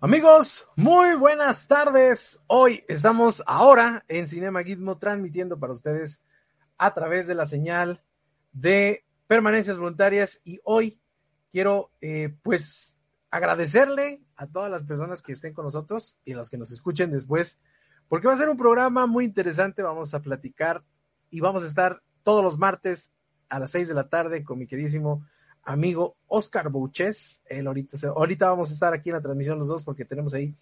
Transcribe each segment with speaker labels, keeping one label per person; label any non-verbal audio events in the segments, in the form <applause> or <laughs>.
Speaker 1: Amigos, muy buenas tardes. Hoy estamos ahora en Cinema Gizmo transmitiendo para ustedes a través de la señal de permanencias voluntarias y hoy quiero eh, pues agradecerle a todas las personas que estén con nosotros y los que nos escuchen después porque va a ser un programa muy interesante. Vamos a platicar y vamos a estar todos los martes a las seis de la tarde con mi queridísimo amigo Oscar Bouches. Él ahorita, ahorita vamos a estar aquí en la transmisión los dos porque tenemos ahí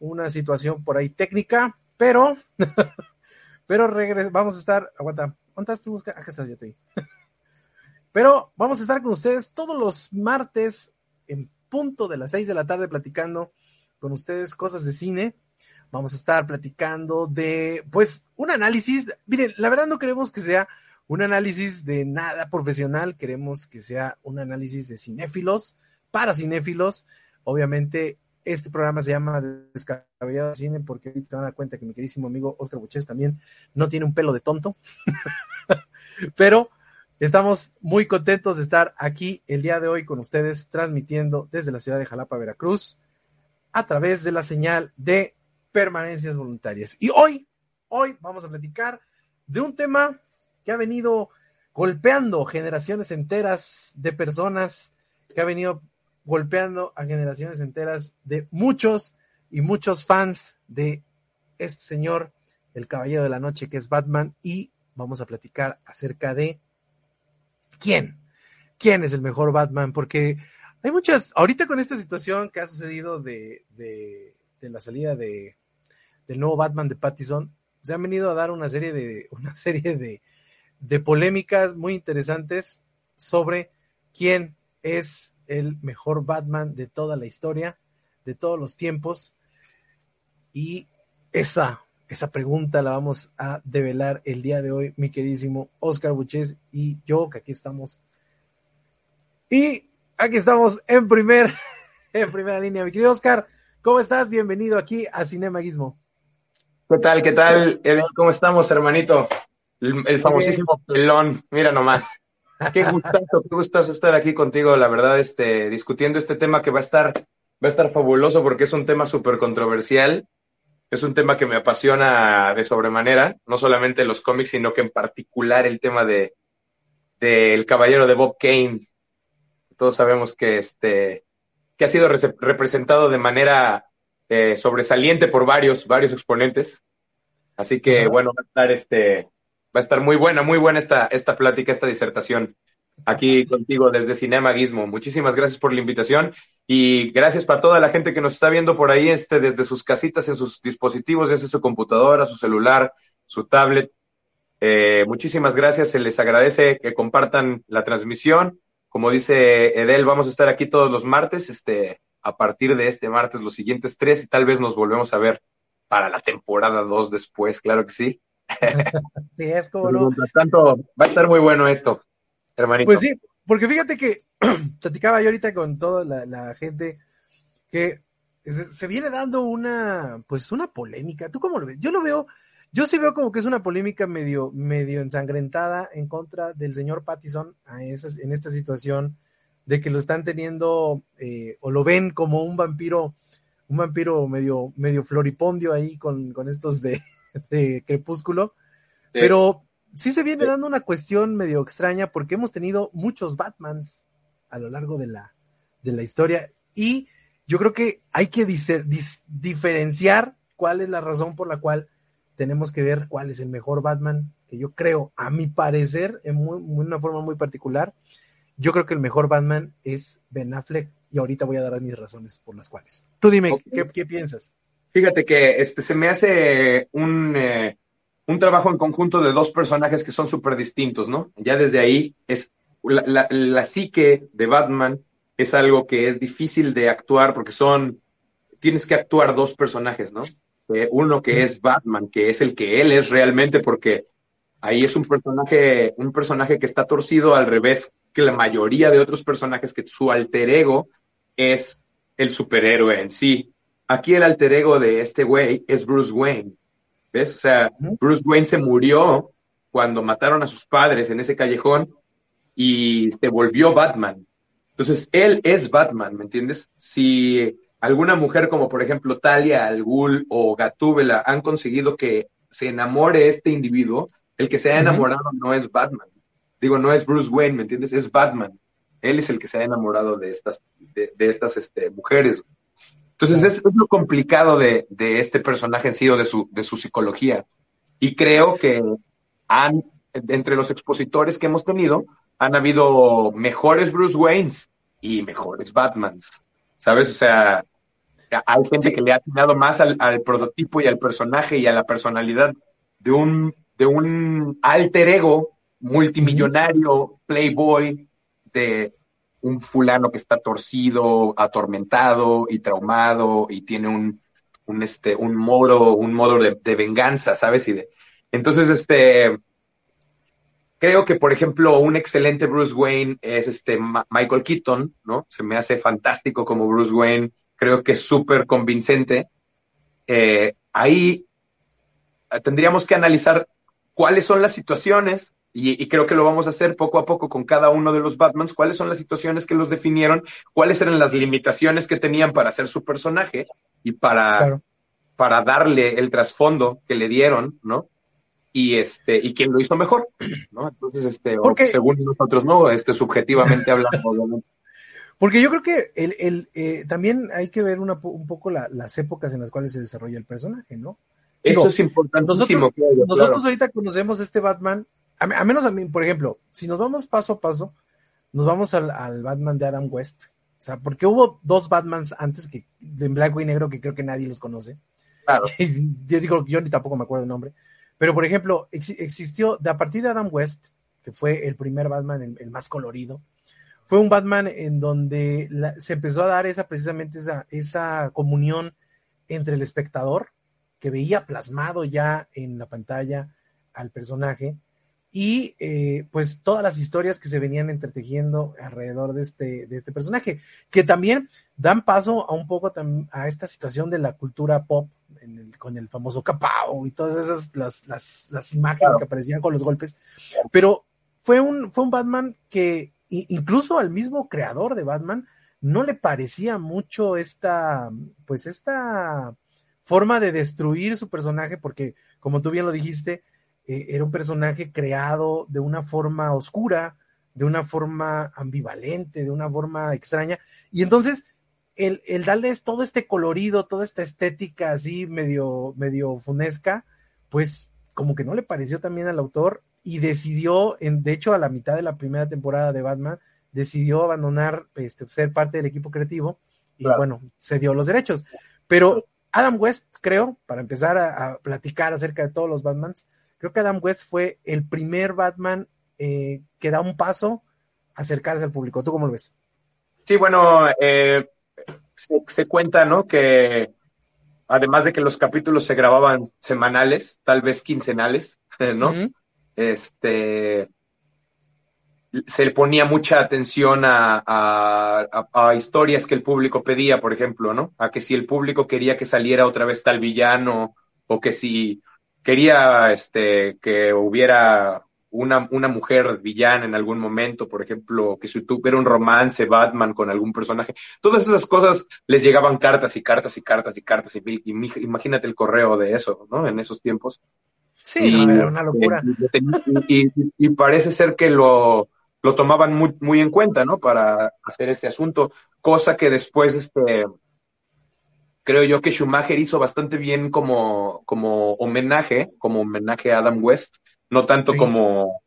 Speaker 1: una situación por ahí técnica, pero, <laughs> pero regres, vamos a estar, aguanta, ¿dónde estás tú? Acá estás, ya <laughs> pero vamos a estar con ustedes todos los martes en punto de las seis de la tarde platicando con ustedes cosas de cine. Vamos a estar platicando de, pues, un análisis. Miren, la verdad no queremos que sea un análisis de nada profesional, queremos que sea un análisis de cinéfilos, para cinéfilos. Obviamente, este programa se llama Descabellado Cine porque se van a dar cuenta que mi queridísimo amigo Oscar Buches también no tiene un pelo de tonto. <laughs> Pero estamos muy contentos de estar aquí el día de hoy con ustedes, transmitiendo desde la ciudad de Jalapa, Veracruz, a través de la señal de permanencias voluntarias. Y hoy, hoy vamos a platicar de un tema que ha venido golpeando generaciones enteras de personas, que ha venido golpeando a generaciones enteras de muchos y muchos fans de este señor, el Caballero de la Noche, que es Batman, y vamos a platicar acerca de quién, quién es el mejor Batman, porque hay muchas, ahorita con esta situación que ha sucedido de, de, la salida de, del nuevo Batman de Pattison, se han venido a dar una serie de, una serie de, de polémicas muy interesantes sobre quién es el mejor Batman de toda la historia, de todos los tiempos. Y esa, esa pregunta la vamos a develar el día de hoy, mi queridísimo Oscar Buches y yo, que aquí estamos. Y aquí estamos en primer, <laughs> en primera línea, mi querido Oscar. ¿Cómo estás? Bienvenido aquí a Cinema Gizmo.
Speaker 2: ¿Qué tal? ¿Qué tal? ¿Cómo estamos, hermanito? El, famosísimo pelón, mira nomás. Qué gustazo, qué gustazo estar aquí contigo, la verdad, este, discutiendo este tema que va a estar, va a estar fabuloso porque es un tema súper controversial. Es un tema que me apasiona de sobremanera, no solamente los cómics, sino que en particular el tema de del caballero de Bob Kane. Todos sabemos que este que ha sido representado de manera eh, sobresaliente por varios, varios exponentes. Así que, bueno, va a estar este, a estar muy buena, muy buena esta, esta plática, esta disertación aquí contigo desde Cinema Gizmo. Muchísimas gracias por la invitación y gracias para toda la gente que nos está viendo por ahí este, desde sus casitas, en sus dispositivos, desde su computadora, su celular, su tablet. Eh, muchísimas gracias, se les agradece que compartan la transmisión. Como dice Edel, vamos a estar aquí todos los martes, este, a partir de este martes, los siguientes tres, y tal vez nos volvemos a ver para la temporada dos después, claro que sí. <laughs>
Speaker 1: sí, es como no.
Speaker 2: tanto, va a estar muy bueno esto, hermanito.
Speaker 1: Pues sí, porque fíjate que <clears throat> platicaba yo ahorita con toda la, gente que se, viene dando una, pues una polémica. ¿Tú cómo lo ves? Yo lo veo, yo sí veo como que es una polémica medio, medio ensangrentada en contra del señor Pattison a esas, en esta situación de que lo están teniendo eh, o lo ven como un vampiro, un vampiro medio, medio floripondio ahí con, con estos de, de Crepúsculo, pero sí se viene dando una cuestión medio extraña porque hemos tenido muchos Batmans a lo largo de la, de la historia. Y yo creo que hay que diferenciar cuál es la razón por la cual tenemos que ver cuál es el mejor Batman, que yo creo, a mi parecer, en una forma muy particular, yo creo que el mejor Batman es Ben Affleck y ahorita voy a dar mis razones por las cuales. Tú dime, ¿qué, piensas?
Speaker 2: Fíjate que este, se me hace un, eh, un trabajo en conjunto de dos personajes que son súper distintos, ¿no? Ya desde ahí es la, la, psique de Batman es algo que es difícil de actuar porque son, tienes que actuar dos personajes, ¿no? Eh, uno que es Batman, que es el que él es realmente, porque ahí es un personaje, un personaje que está torcido al revés que la mayoría de otros personajes, que su alter ego es el superhéroe en sí. Aquí el alter ego de este güey es Bruce Wayne. ¿Ves? O sea, Bruce Wayne se murió cuando mataron a sus padres en ese callejón y se volvió Batman. Entonces, él es Batman, ¿me entiendes? Si alguna mujer como por ejemplo Talia al Ghul o Gatúbela han conseguido que se enamore este individuo, el que se ha enamorado no es Batman. Digo, no es Bruce Wayne, ¿me entiendes? Es Batman. Él es el que se ha enamorado de estas, de, estas este, mujeres. Entonces es, es, lo complicado de, de, este personaje en sí o de su, de su psicología. Y creo que han, entre los expositores que hemos tenido, han habido mejores Bruce Waynes y mejores Batmans. ¿Sabes? O sea, hay gente que le ha atinado más al, prototipo y al personaje y a la personalidad de un, de un alter ego multimillonario, playboy, de un fulano que está torcido, atormentado y traumado y tiene un, este, un modo, un modo de, venganza, ¿sabes? Y de, entonces, este, Creo que, por ejemplo, un excelente Bruce Wayne es este Michael Keaton, ¿no? Se me hace fantástico como Bruce Wayne, creo que es súper convincente. Eh, ahí tendríamos que analizar cuáles son las situaciones, y, creo que lo vamos a hacer poco a poco con cada uno de los Batmans, cuáles son las situaciones que los definieron, cuáles eran las limitaciones que tenían para hacer su personaje y para, para darle el trasfondo que le dieron, ¿no? y este y quién lo hizo mejor, ¿no? Entonces, este, según nosotros, no, este, subjetivamente hablando,
Speaker 1: Porque yo creo que el, el eh, también hay que ver una, un poco las épocas en las cuales se desarrolla el personaje, ¿no?
Speaker 2: Eso es importantísimo.
Speaker 1: Nosotros, nosotros ahorita conocemos este Batman, a, menos a mí, por ejemplo, si nos vamos paso a paso, nos vamos al, al, Batman de Adam West. O sea, porque hubo dos Batmans antes que en blanco y negro que creo que nadie los conoce. Claro. <laughs> yo digo, yo ni tampoco me acuerdo el nombre. Pero, por ejemplo, existió, de a partir de Adam West, que fue el primer Batman, el, más colorido, fue un Batman en donde se empezó a dar esa precisamente esa, esa comunión entre el espectador, que veía plasmado ya en la pantalla al personaje, y eh, pues todas las historias que se venían entretejiendo alrededor de este, de este personaje, que también dan paso a un poco a esta situación de la cultura pop con el famoso capao y todas esas las, las, imágenes que aparecían con los golpes. Pero fue un, fue un Batman que incluso al mismo creador de Batman no le parecía mucho esta, pues esta forma de destruir su personaje, porque como tú bien lo dijiste, eh, era un personaje creado de una forma oscura, de una forma ambivalente, de una forma extraña. Y entonces el, el darles todo este colorido, toda esta estética así medio, medio funesca, pues como que no le pareció también al autor y decidió, en, de hecho a la mitad de la primera temporada de Batman, decidió abandonar, este, ser parte del equipo creativo y bueno, se dio los derechos. Pero Adam West, creo, para empezar a, platicar acerca de todos los Batmans, creo que Adam West fue el primer Batman eh, que da un paso a acercarse al público. ¿Tú cómo lo ves?
Speaker 2: Sí, bueno, eh, se, cuenta, ¿no? Que además de que los capítulos se grababan semanales, tal vez quincenales, <laughs> ¿no? Este se le ponía mucha atención a, a, historias que el público pedía, por ejemplo, ¿no? A que si el público quería que saliera otra vez tal villano, o que si quería este, que hubiera una, una mujer villana en algún momento, por ejemplo, que si tuviera un romance Batman con algún personaje, todas esas cosas les llegaban cartas y cartas y cartas y cartas y, imagínate el correo de eso, ¿no? En esos tiempos.
Speaker 1: Sí, era una locura.
Speaker 2: Y, parece ser que lo, lo tomaban muy, muy en cuenta, ¿no? Para hacer este asunto, cosa que después, este, creo yo que Schumacher hizo bastante bien como, como homenaje, como homenaje a Adam West, no tanto como,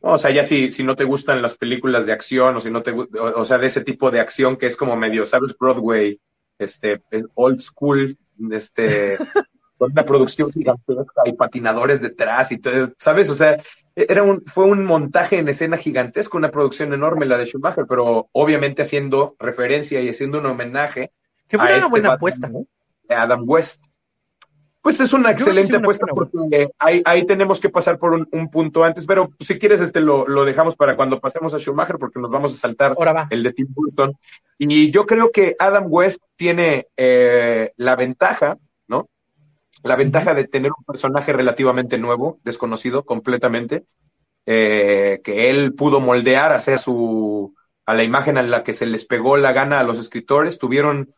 Speaker 2: o sea, ya si, si no te gustan las películas de acción o si no te o, sea, de ese tipo de acción que es como medio, ¿sabes? Broadway, este, old school, este, <laughs> con una producción gigantesca y patinadores detrás y todo, ¿sabes? O sea, era un, fue un montaje en escena gigantesco, una producción enorme la de Schumacher, pero obviamente haciendo referencia y haciendo un homenaje.
Speaker 1: Que fue una este buena apuesta, ¿no?
Speaker 2: Adam West. Pues es una excelente apuesta porque ahí, ahí, tenemos que pasar por un, punto antes, pero si quieres este lo, lo, dejamos para cuando pasemos a Schumacher porque nos vamos a saltar el de Tim Burton. Y yo creo que Adam West tiene eh, la ventaja, ¿no? La ventaja de tener un personaje relativamente nuevo, desconocido completamente, eh, que él pudo moldear, hacer su, a la imagen a la que se les pegó la gana a los escritores, tuvieron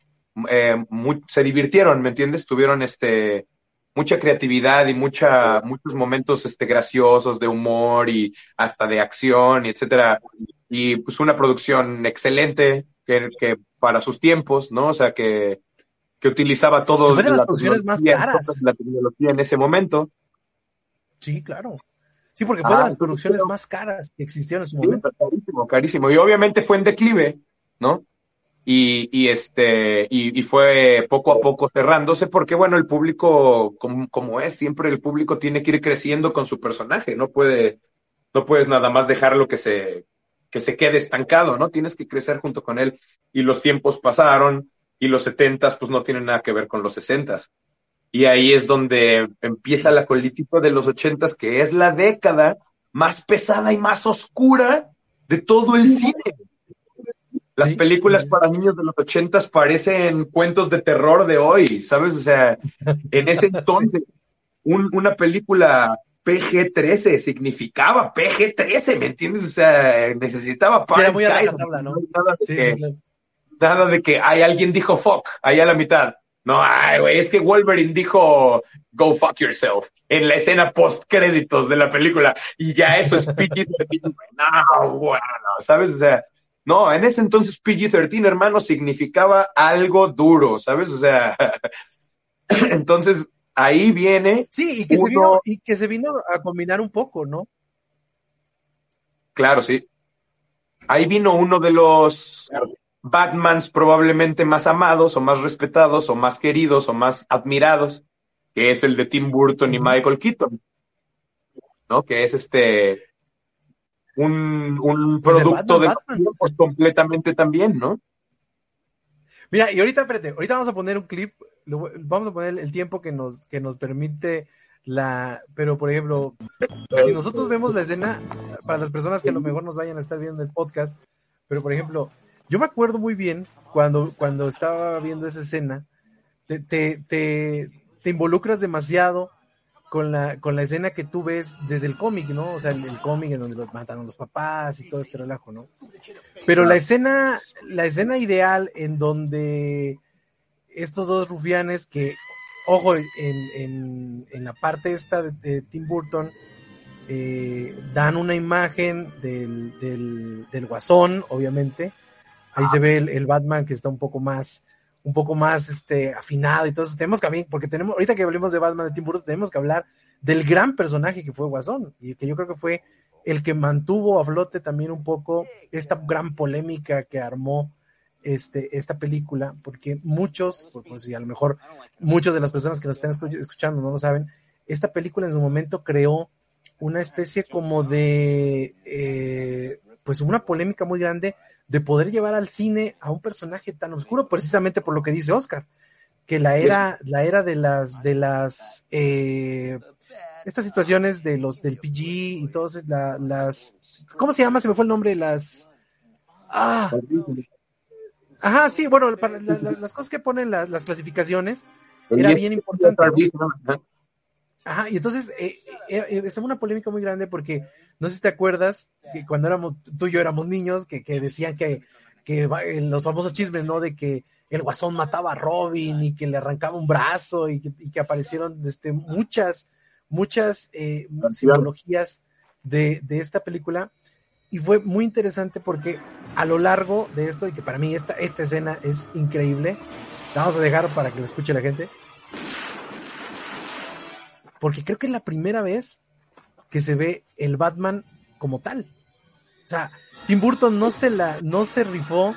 Speaker 2: eh, se divirtieron, ¿me entiendes? Tuvieron este, mucha creatividad y mucha, muchos momentos este, graciosos de humor y hasta de acción, y etcétera. Y pues una producción excelente que, que para sus tiempos, ¿no? O sea, que, que utilizaba todo
Speaker 1: fue de las producciones más caras.
Speaker 2: la tecnología en ese momento.
Speaker 1: Sí, claro. Sí, porque fue de ah, las producciones más caras que existieron en su momento.
Speaker 2: Carísimo, carísimo. Y obviamente fue en declive, ¿no? Y, y este, y, y, fue poco a poco cerrándose, porque bueno, el público, como, como, es, siempre el público tiene que ir creciendo con su personaje, no puede, no puedes nada más dejarlo que se, que se quede estancado, ¿no? Tienes que crecer junto con él. Y los tiempos pasaron, y los setentas, pues no tienen nada que ver con los sesentas. Y ahí es donde empieza la política de los ochentas, que es la década más pesada y más oscura de todo el cine las películas para niños de los ochentas parecen cuentos de terror de hoy, ¿sabes? O sea, en ese <laughs> entonces, una película PG-13 significaba PG-13, ¿me entiendes? O sea, necesitaba
Speaker 1: para muy a la tabla, ¿no?
Speaker 2: Nada de, que, nada de que hay alguien dijo fuck, ahí a la mitad. No, ay, güey, es que Wolverine dijo go fuck yourself en la escena post créditos de la película y ya eso es PG-13. <laughs> No, bueno, ¿sabes? O sea, no, en ese entonces PG-13, hermano, significaba algo duro, ¿sabes? O sea, <laughs> entonces ahí viene.
Speaker 1: Sí, y que, se vino, y que se vino a combinar un poco, ¿no?
Speaker 2: Claro, sí. Ahí vino uno de los Batmans probablemente más amados o más respetados o más queridos o más admirados, que es el de Tim Burton y Michael Keaton, ¿no? Que es este un, un pues producto de tiempos completamente también, ¿no?
Speaker 1: Mira, y ahorita, espérate, ahorita vamos a poner un clip, vamos a poner el tiempo que nos, que nos permite la, pero por ejemplo, si nosotros vemos la escena, para las personas que a lo mejor nos vayan a estar viendo el podcast, pero por ejemplo, yo me acuerdo muy bien cuando, cuando estaba viendo esa escena, te, te, te, te involucras demasiado con la, con la escena que tú ves desde el cómic, ¿no? O sea, el, cómic en donde los matan a los papás y todo este relajo, ¿no? Pero la escena, la escena ideal en donde estos dos rufianes que, ojo, en, en, en la parte esta de, Tim Burton, eh, dan una imagen del, del, del, guasón, obviamente. Ahí se ve el, el Batman que está un poco más un poco más este, afinado y todo eso. Tenemos que, porque tenemos, ahorita que hablemos de Batman de Tim Burton, tenemos que hablar del gran personaje que fue Guasón, y que yo creo que fue el que mantuvo a flote también un poco esta gran polémica que armó este, esta película, porque muchos, pues, pues a lo mejor muchas de las personas que nos están escuchando no lo saben, esta película en su momento creó una especie como de, eh, pues una polémica muy grande de poder llevar al cine a un personaje tan oscuro, precisamente por lo que dice Oscar, que la era, la era de las, de las, eh, estas situaciones de los del PG y todas las, ¿cómo se llama? Se me fue el nombre de las, ah, ajá, sí, bueno, para las cosas que ponen las clasificaciones, era bien importante. Ajá, y entonces eh, eh, eh, estaba una polémica muy grande porque no sé si te acuerdas que cuando éramos, tú y yo éramos niños, que, decían que, que los famosos chismes, ¿no? De que el guasón mataba a Robin y que le arrancaba un brazo y que, aparecieron este, muchas, muchas simbologías de, de, esta película. Y fue muy interesante porque a lo largo de esto, y que para mí esta, esta escena es increíble, la vamos a dejar para que la escuche la gente porque creo que es la primera vez que se ve el Batman como tal. O sea, Tim Burton no se la, no se rifó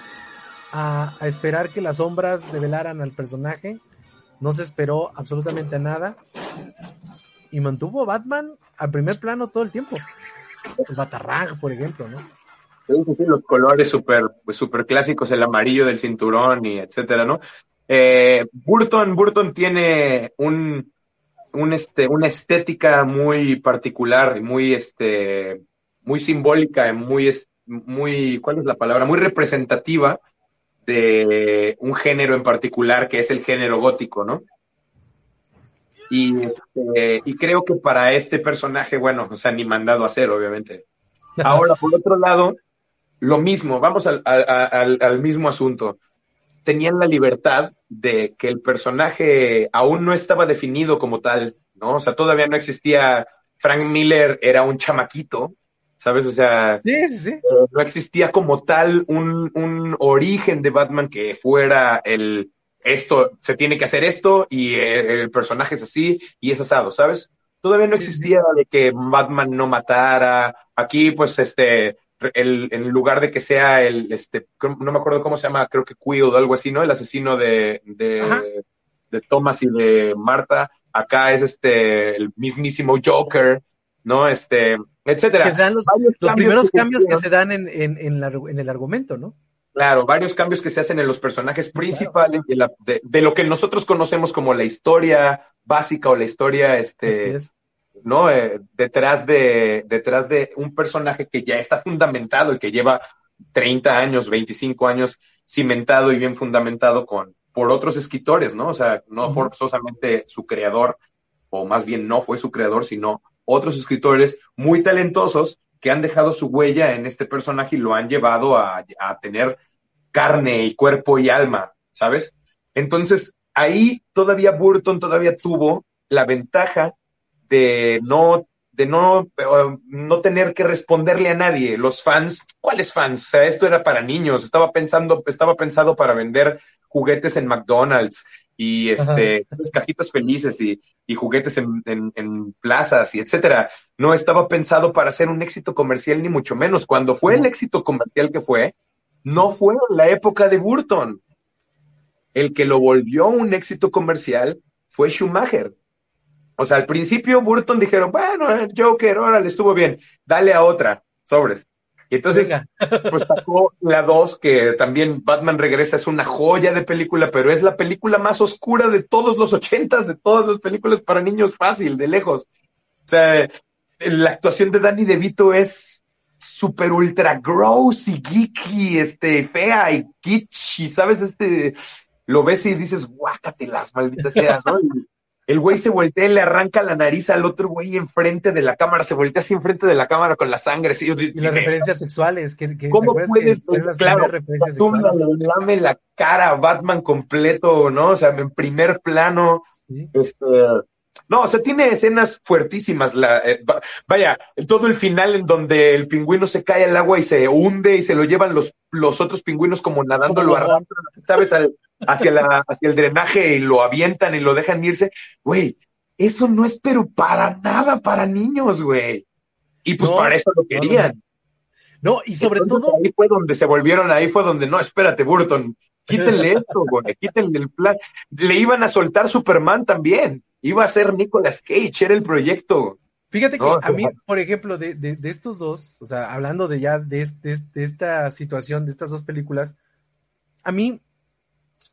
Speaker 1: a, esperar que las sombras develaran al personaje, no se esperó absolutamente a nada y mantuvo a Batman al primer plano todo el tiempo. El Batarrag, por ejemplo, ¿no?
Speaker 2: Sí, los colores súper pues, super clásicos, el amarillo del cinturón y etcétera, ¿no? Eh, Burton, Burton tiene un, un este, una estética muy particular y muy, este, muy simbólica, muy, muy, ¿cuál es la palabra? Muy representativa de un género en particular que es el género gótico, ¿no? Y, este, y creo que para este personaje, bueno, o sea, ni mandado a hacer, obviamente. <laughs> Ahora, por otro lado, lo mismo, vamos al, al, al mismo asunto tenían la libertad de que el personaje aún no estaba definido como tal, ¿no? O sea, todavía no existía, Frank Miller era un chamaquito, ¿sabes? O sea,
Speaker 1: eh,
Speaker 2: no existía como tal un, un, origen de Batman que fuera el, esto, se tiene que hacer esto y eh, el, personaje es así y es asado, ¿sabes? Todavía no existía de que Batman no matara. Aquí, pues, este, el, en lugar de que sea el, este, no me acuerdo cómo se llama, creo que Quill o algo así, ¿no? El asesino de, de, de Thomas y de Marta. Acá es este, el mismísimo Joker, ¿no? Este, etcétera.
Speaker 1: Que los, los primeros cambios que se dan en, en, en, en, el argumento, ¿no?
Speaker 2: Claro, varios cambios que se hacen en los personajes principales de, la, de, de, lo que nosotros conocemos como la historia básica o la historia, este, ¿no? Eh, detrás de, detrás de un personaje que ya está fundamentado y que lleva 30 años, 25 años cimentado y bien fundamentado con, por otros escritores, ¿no? O sea, no forzosamente su creador, o más bien no fue su creador, sino otros escritores muy talentosos que han dejado su huella en este personaje y lo han llevado a, a tener carne y cuerpo y alma, ¿sabes? Entonces, ahí todavía Burton todavía tuvo la ventaja de no de no, no tener que responderle a nadie. Los fans, ¿cuáles fans? O sea, esto era para niños, estaba pensando, estaba pensado para vender juguetes en McDonald's y este, cajitas felices y, y juguetes en, en, en, plazas y etcétera. No estaba pensado para ser un éxito comercial, ni mucho menos. Cuando fue el éxito comercial que fue, no fue en la época de Burton. El que lo volvió un éxito comercial fue Schumacher. O sea, al principio Burton dijeron, bueno, el Joker, órale, estuvo bien, dale a otra, sobres. Y entonces, <laughs> pues sacó la 2, que también Batman Regresa es una joya de película, pero es la película más oscura de todos los ochentas, de todas las películas para niños fácil, de lejos. O sea, la actuación de Danny DeVito es súper ultra gross y geeky, este, fea y kitsch, ¿sabes? Este, lo ves y dices, guácatelas, maldita sea, ¿no? <laughs> el güey se voltea y le arranca la nariz al otro güey enfrente de la cámara, se voltea así enfrente de la cámara con la sangre.
Speaker 1: y las referencias sexuales. Que,
Speaker 2: ¿Cómo puedes, que claro, tú lame la cara a Batman completo, ¿no? O sea, en primer plano, este... No, o sea, tiene escenas fuertísimas. La, eh, vaya, todo el final en donde el pingüino se cae al agua y se hunde y se lo llevan los, los otros pingüinos como nadando, lo arrastran, ¿sabes? Al, hacia, la, hacia el drenaje y lo avientan y lo dejan irse. Güey, eso no es pero para nada para niños, güey. Y pues para eso lo querían.
Speaker 1: No, y sobre todo.
Speaker 2: Ahí fue donde se volvieron, ahí fue donde, no, espérate, Burton, quítenle <laughs> esto, güey, quítenle el plan. Le iban a soltar Superman también. Iba a ser Nicolas Cage, era el proyecto.
Speaker 1: Fíjate que a mí, por ejemplo, de, de, de, estos dos, o sea, hablando de ya de, de, de, esta situación, de estas dos películas, a mí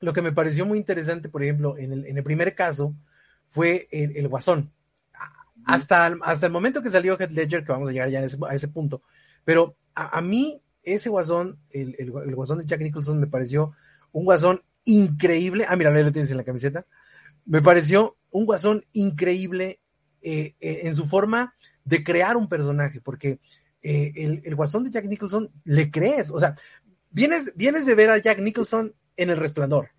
Speaker 1: lo que me pareció muy interesante, por ejemplo, en el, en el primer caso, fue el, el Guasón. Hasta, hasta el momento que salió Head Ledger, que vamos a llegar ya ese, a ese punto, pero a, a mí ese Guasón, el, el, el, Guasón de Jack Nicholson me pareció un Guasón increíble. Ah, mira, lo tienes en la camiseta. Me pareció un Guasón increíble eh, eh, en su forma de crear un personaje, porque eh, el, el, Guasón de Jack Nicholson le crees, o sea, vienes, vienes de ver a Jack Nicholson en El Resplandor.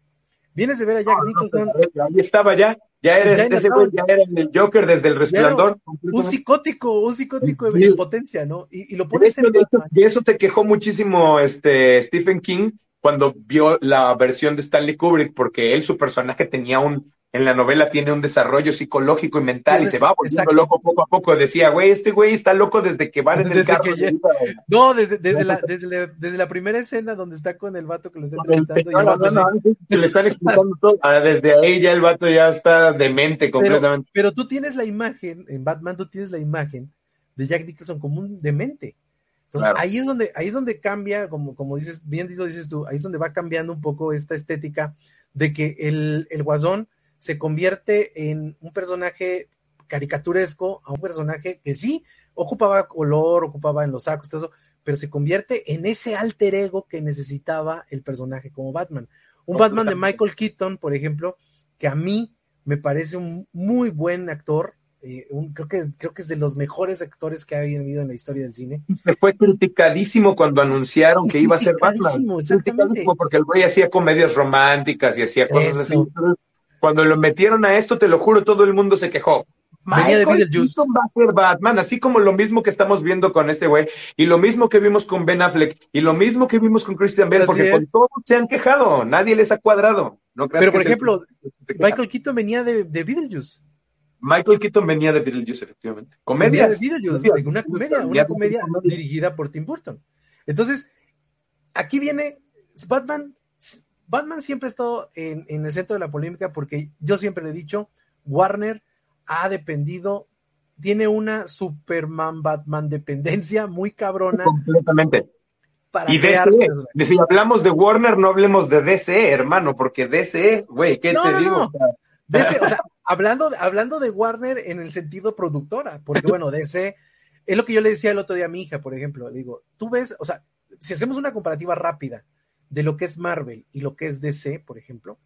Speaker 1: Vienes de ver a Jack Nicholson.
Speaker 2: ahí estaba ya. Ya eres, ya, ese güey, ya era el Joker desde el resplandor.
Speaker 1: Un psicótico, un psicótico de potencia, ¿no? Y, y lo pones
Speaker 2: en de eso se quejó muchísimo este Stephen King cuando vio la versión de Stanley Kubrick, porque él, su personaje, tenía un, en la novela tiene un desarrollo psicológico y mental y se va volviendo exacto. loco poco a poco. Decía, güey, este güey está loco desde que van en desde el carro.
Speaker 1: No, desde, desde, la, desde, la, desde, la, primera escena donde está con el vato que lo está entrevistando. No, no, no,
Speaker 2: no, le están explicando todo. Ah, desde ahí ya el vato ya está demente completamente.
Speaker 1: Pero, pero, tú tienes la imagen, en Batman tú tienes la imagen de Jack Nicholson como un demente. Entonces claro. ahí es donde, ahí es donde cambia, como, como dices, bien dices tú, ahí es donde va cambiando un poco esta estética de que el, el guasón se convierte en un personaje caricaturesco a un personaje que sí ocupaba color, ocupaba en los sacos, todo eso, pero se convierte en ese alter ego que necesitaba el personaje como Batman. Un Batman de Michael Keaton, por ejemplo, que a mí me parece un muy buen actor, eh, creo, que, creo que es de los mejores actores que ha habido en la historia del cine.
Speaker 2: Se fue criticadísimo cuando anunciaron que iba a ser Batman.
Speaker 1: Exactamente.
Speaker 2: Porque el güey hacía comedias románticas y hacía cosas así. Cuando lo metieron a esto, te lo juro, todo el mundo se quejó. Michael Keaton va a ser Batman, así como lo mismo que estamos viendo con este güey, y lo mismo que vimos con Ben Affleck, y lo mismo que vimos con Christian Bale, porque con todos se han quejado, nadie les ha cuadrado. ¿no
Speaker 1: Pero, por ejemplo, Michael Keaton venía de, de Beetlejuice.
Speaker 2: Michael Keaton venía de Beetlejuice, efectivamente. Comedia.
Speaker 1: una comedia, una comedia dirigida por Tim Burton. Entonces, aquí viene Batman. Batman siempre ha estado en, en el centro de la polémica porque yo siempre le he dicho, Warner ha dependido, tiene una Superman Batman dependencia muy cabrona.
Speaker 2: Completamente. y DC, si hablamos de Warner, no hablemos de DC, hermano, porque DC, güey, ¿qué te digo?
Speaker 1: DC, o sea, hablando, hablando de Warner en el sentido productora, porque bueno, DC, es lo que yo le decía el otro día a mi hija, por ejemplo, le digo, tú ves, o sea, si hacemos una comparativa rápida de lo que es Marvel y lo que es DC, por ejemplo,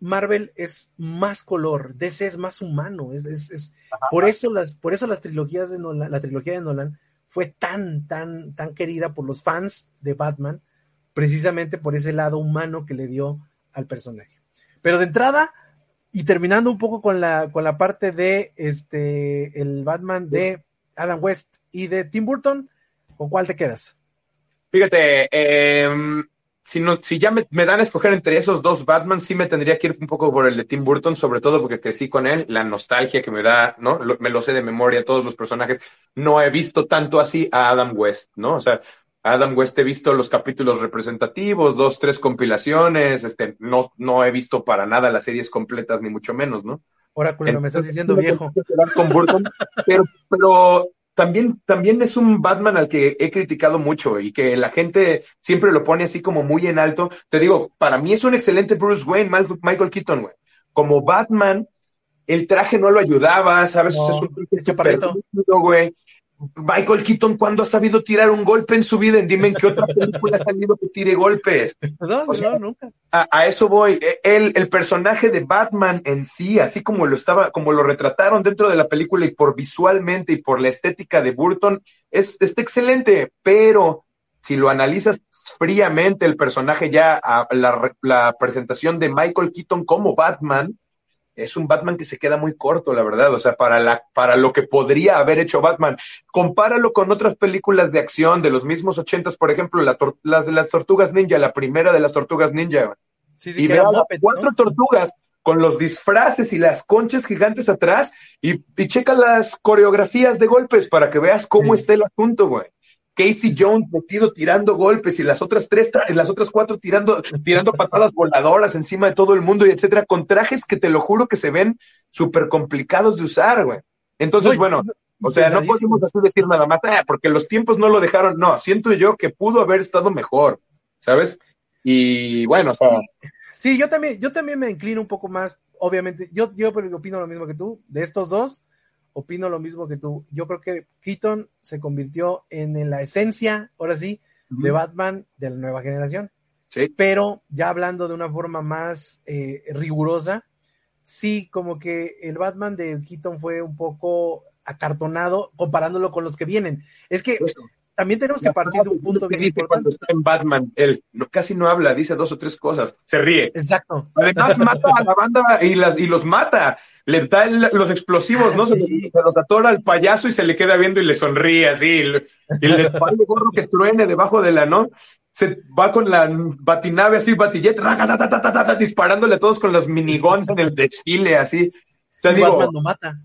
Speaker 1: Marvel es más color, DC es más humano, es, es, por eso las, por eso las trilogías de Nolan, la trilogía de Nolan fue tan, tan, tan querida por los fans de Batman, precisamente por ese lado humano que le dio al personaje. Pero de entrada, y terminando un poco con la, con la parte de este el Batman de Adam West y de Tim Burton, ¿con cuál te quedas?
Speaker 2: Fíjate, eh, si, no, si ya me, dan a escoger entre esos dos Batman, sí me tendría que ir un poco por el de Tim Burton, sobre todo porque crecí con él, la nostalgia que me da, ¿no? me lo sé de memoria, todos los personajes. No he visto tanto así a Adam West, ¿no? O sea, Adam West he visto los capítulos representativos, dos, tres compilaciones, este, no, no he visto para nada las series completas, ni mucho menos, ¿no?
Speaker 1: Ahora, no me estás diciendo viejo.
Speaker 2: Con Burton, <laughs> pero, pero también, también es un Batman al que he criticado mucho y que la gente siempre lo pone así como muy en alto. Te digo, para mí es un excelente Bruce Wayne, Michael Keaton, güey. Como Batman, el traje no lo ayudaba, ¿sabes? es un traje güey. Michael Keaton, ¿cuándo ha sabido tirar un golpe en su vida? Dime en qué otra película ha salido que tire golpes.
Speaker 1: No, no, nunca.
Speaker 2: A, eso voy. E, el, el, personaje de Batman en sí, así como lo estaba, como lo retrataron dentro de la película y por visualmente y por la estética de Burton, es, está excelente, pero si lo analizas fríamente, el personaje ya, la, la presentación de Michael Keaton como Batman, es un Batman que se queda muy corto, la verdad. O sea, para, la, para lo que podría haber hecho Batman. Compáralo con otras películas de acción de los mismos ochentas, por ejemplo, las de las Tortugas Ninja, la primera de las Tortugas Ninja. Sí, sí, y vea cuatro tortugas con los disfraces y las conchas gigantes atrás y, y, checa las coreografías de golpes para que veas cómo está el asunto, güey. Casey Jones metido tirando golpes y las otras tres, las otras cuatro tirando, tirando patadas voladoras encima de todo el mundo y etcétera, con trajes que te lo juro que se ven súper complicados de usar, güey. Entonces, bueno, o sea, no podemos así decir nada más, ah, porque los tiempos no lo dejaron, no, siento yo que pudo haber estado mejor, ¿sabes? Y bueno, o sea.
Speaker 1: Sí, yo también, yo también me inclino un poco más, obviamente, yo, yo opino lo mismo que tú, de estos dos, opino lo mismo que tú. Yo creo que Keaton se convirtió en, la esencia, ahora sí, de Batman de la nueva generación.
Speaker 2: Sí.
Speaker 1: Pero ya hablando de una forma más eh, rigurosa, sí, como que el Batman de Keaton fue un poco acartonado comparándolo con los que vienen. Es que también tenemos que partir de un punto bien importante. Cuando
Speaker 2: está en Batman, él casi no habla, dice dos o tres cosas, se ríe.
Speaker 1: Exacto.
Speaker 2: Además mata a la banda y, las, y los mata le da los explosivos, ah, ¿no? Se, los atora al payaso y se le queda viendo y le sonríe así. Y, le pone el gorro que truene debajo de la, ¿no? Se va con la batinave así, batillet, disparándole a todos con los minigons en el desfile, así.
Speaker 1: O Batman no mata.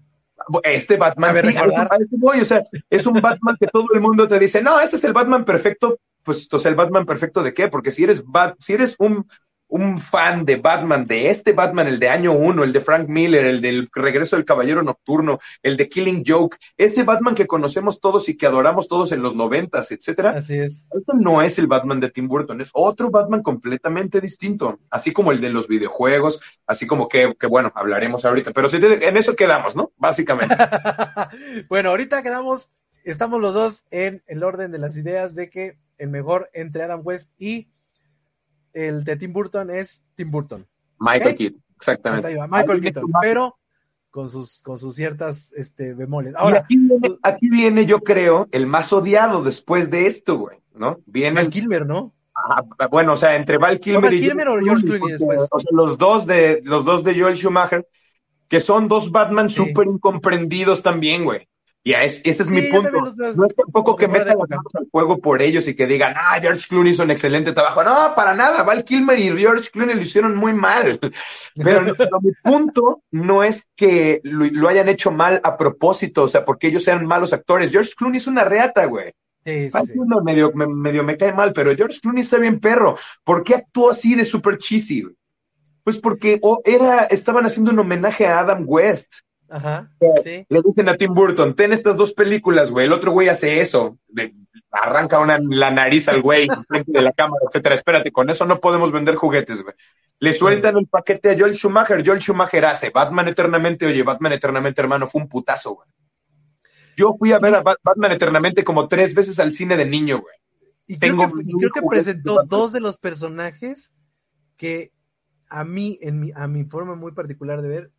Speaker 2: Este Batman, sí, este voy, o sea, es un Batman que todo el mundo te dice, no, ese es el Batman perfecto, pues, o sea, el Batman perfecto de qué? Porque si eres Bat, si eres un un fan de Batman, de este Batman, el de año uno, el de Frank Miller, el del regreso del Caballero Nocturno, el de Killing Joke, ese Batman que conocemos todos y que adoramos todos en los noventas, etcétera.
Speaker 1: Así es.
Speaker 2: Este no es el Batman de Tim Burton, es otro Batman completamente distinto, así como el de los videojuegos, así como que, que bueno, hablaremos ahorita, pero si en eso quedamos, ¿no? Básicamente. <laughs>
Speaker 1: bueno, ahorita quedamos, estamos los dos en el orden de las ideas de que el mejor entre Adam West y el de Tim Burton es Tim Burton.
Speaker 2: Michael Keaton, exactamente.
Speaker 1: Michael Keaton. Pero con sus, con sus ciertas este, bemoles.
Speaker 2: Ahora, aquí viene, aquí viene, yo creo, el más odiado después de esto, güey, ¿no? Viene
Speaker 1: Val Kilmer, ¿no?
Speaker 2: Ah, bueno, o sea, entre Val Kilmer,
Speaker 1: Val Kilmer y o George Clooney después.
Speaker 2: O sea, los dos de los dos de Joel Schumacher, que son dos Batman súper incomprendidos también, güey. Y ese es mi punto. no es tampoco que metan las manos al juego por ellos y que digan, ah, George Clooney hizo un excelente trabajo. No, para nada. Val Kilmer y George Clooney lo hicieron muy mal. <laughs> Pero, mi punto no es que lo, hayan hecho mal a propósito, o sea, porque ellos sean malos actores. George Clooney es una reata, güey. Sí, sí, Medio, me, medio me cae mal, pero George Clooney está bien perro. ¿Por qué actuó así de super cheesy? Pues porque era, estaban haciendo un homenaje a Adam West.
Speaker 1: Ajá, sí.
Speaker 2: Le dicen a Tim Burton, ten estas dos películas, güey. El otro güey hace eso, arranca una, la nariz al güey <laughs> frente de la cámara, etcétera. Espérate, con eso no podemos vender juguetes, güey. Le sueltan el paquete a Joel Schumacher. Joel Schumacher hace Batman Eternamente. Oye, Batman Eternamente, hermano, fue un putazo, güey. Yo fui a ver a Batman Eternamente como tres veces al cine de niño, güey.
Speaker 1: Y Tengo creo que, presentó dos de los personajes que a mí, en mi, a mi forma muy particular de ver,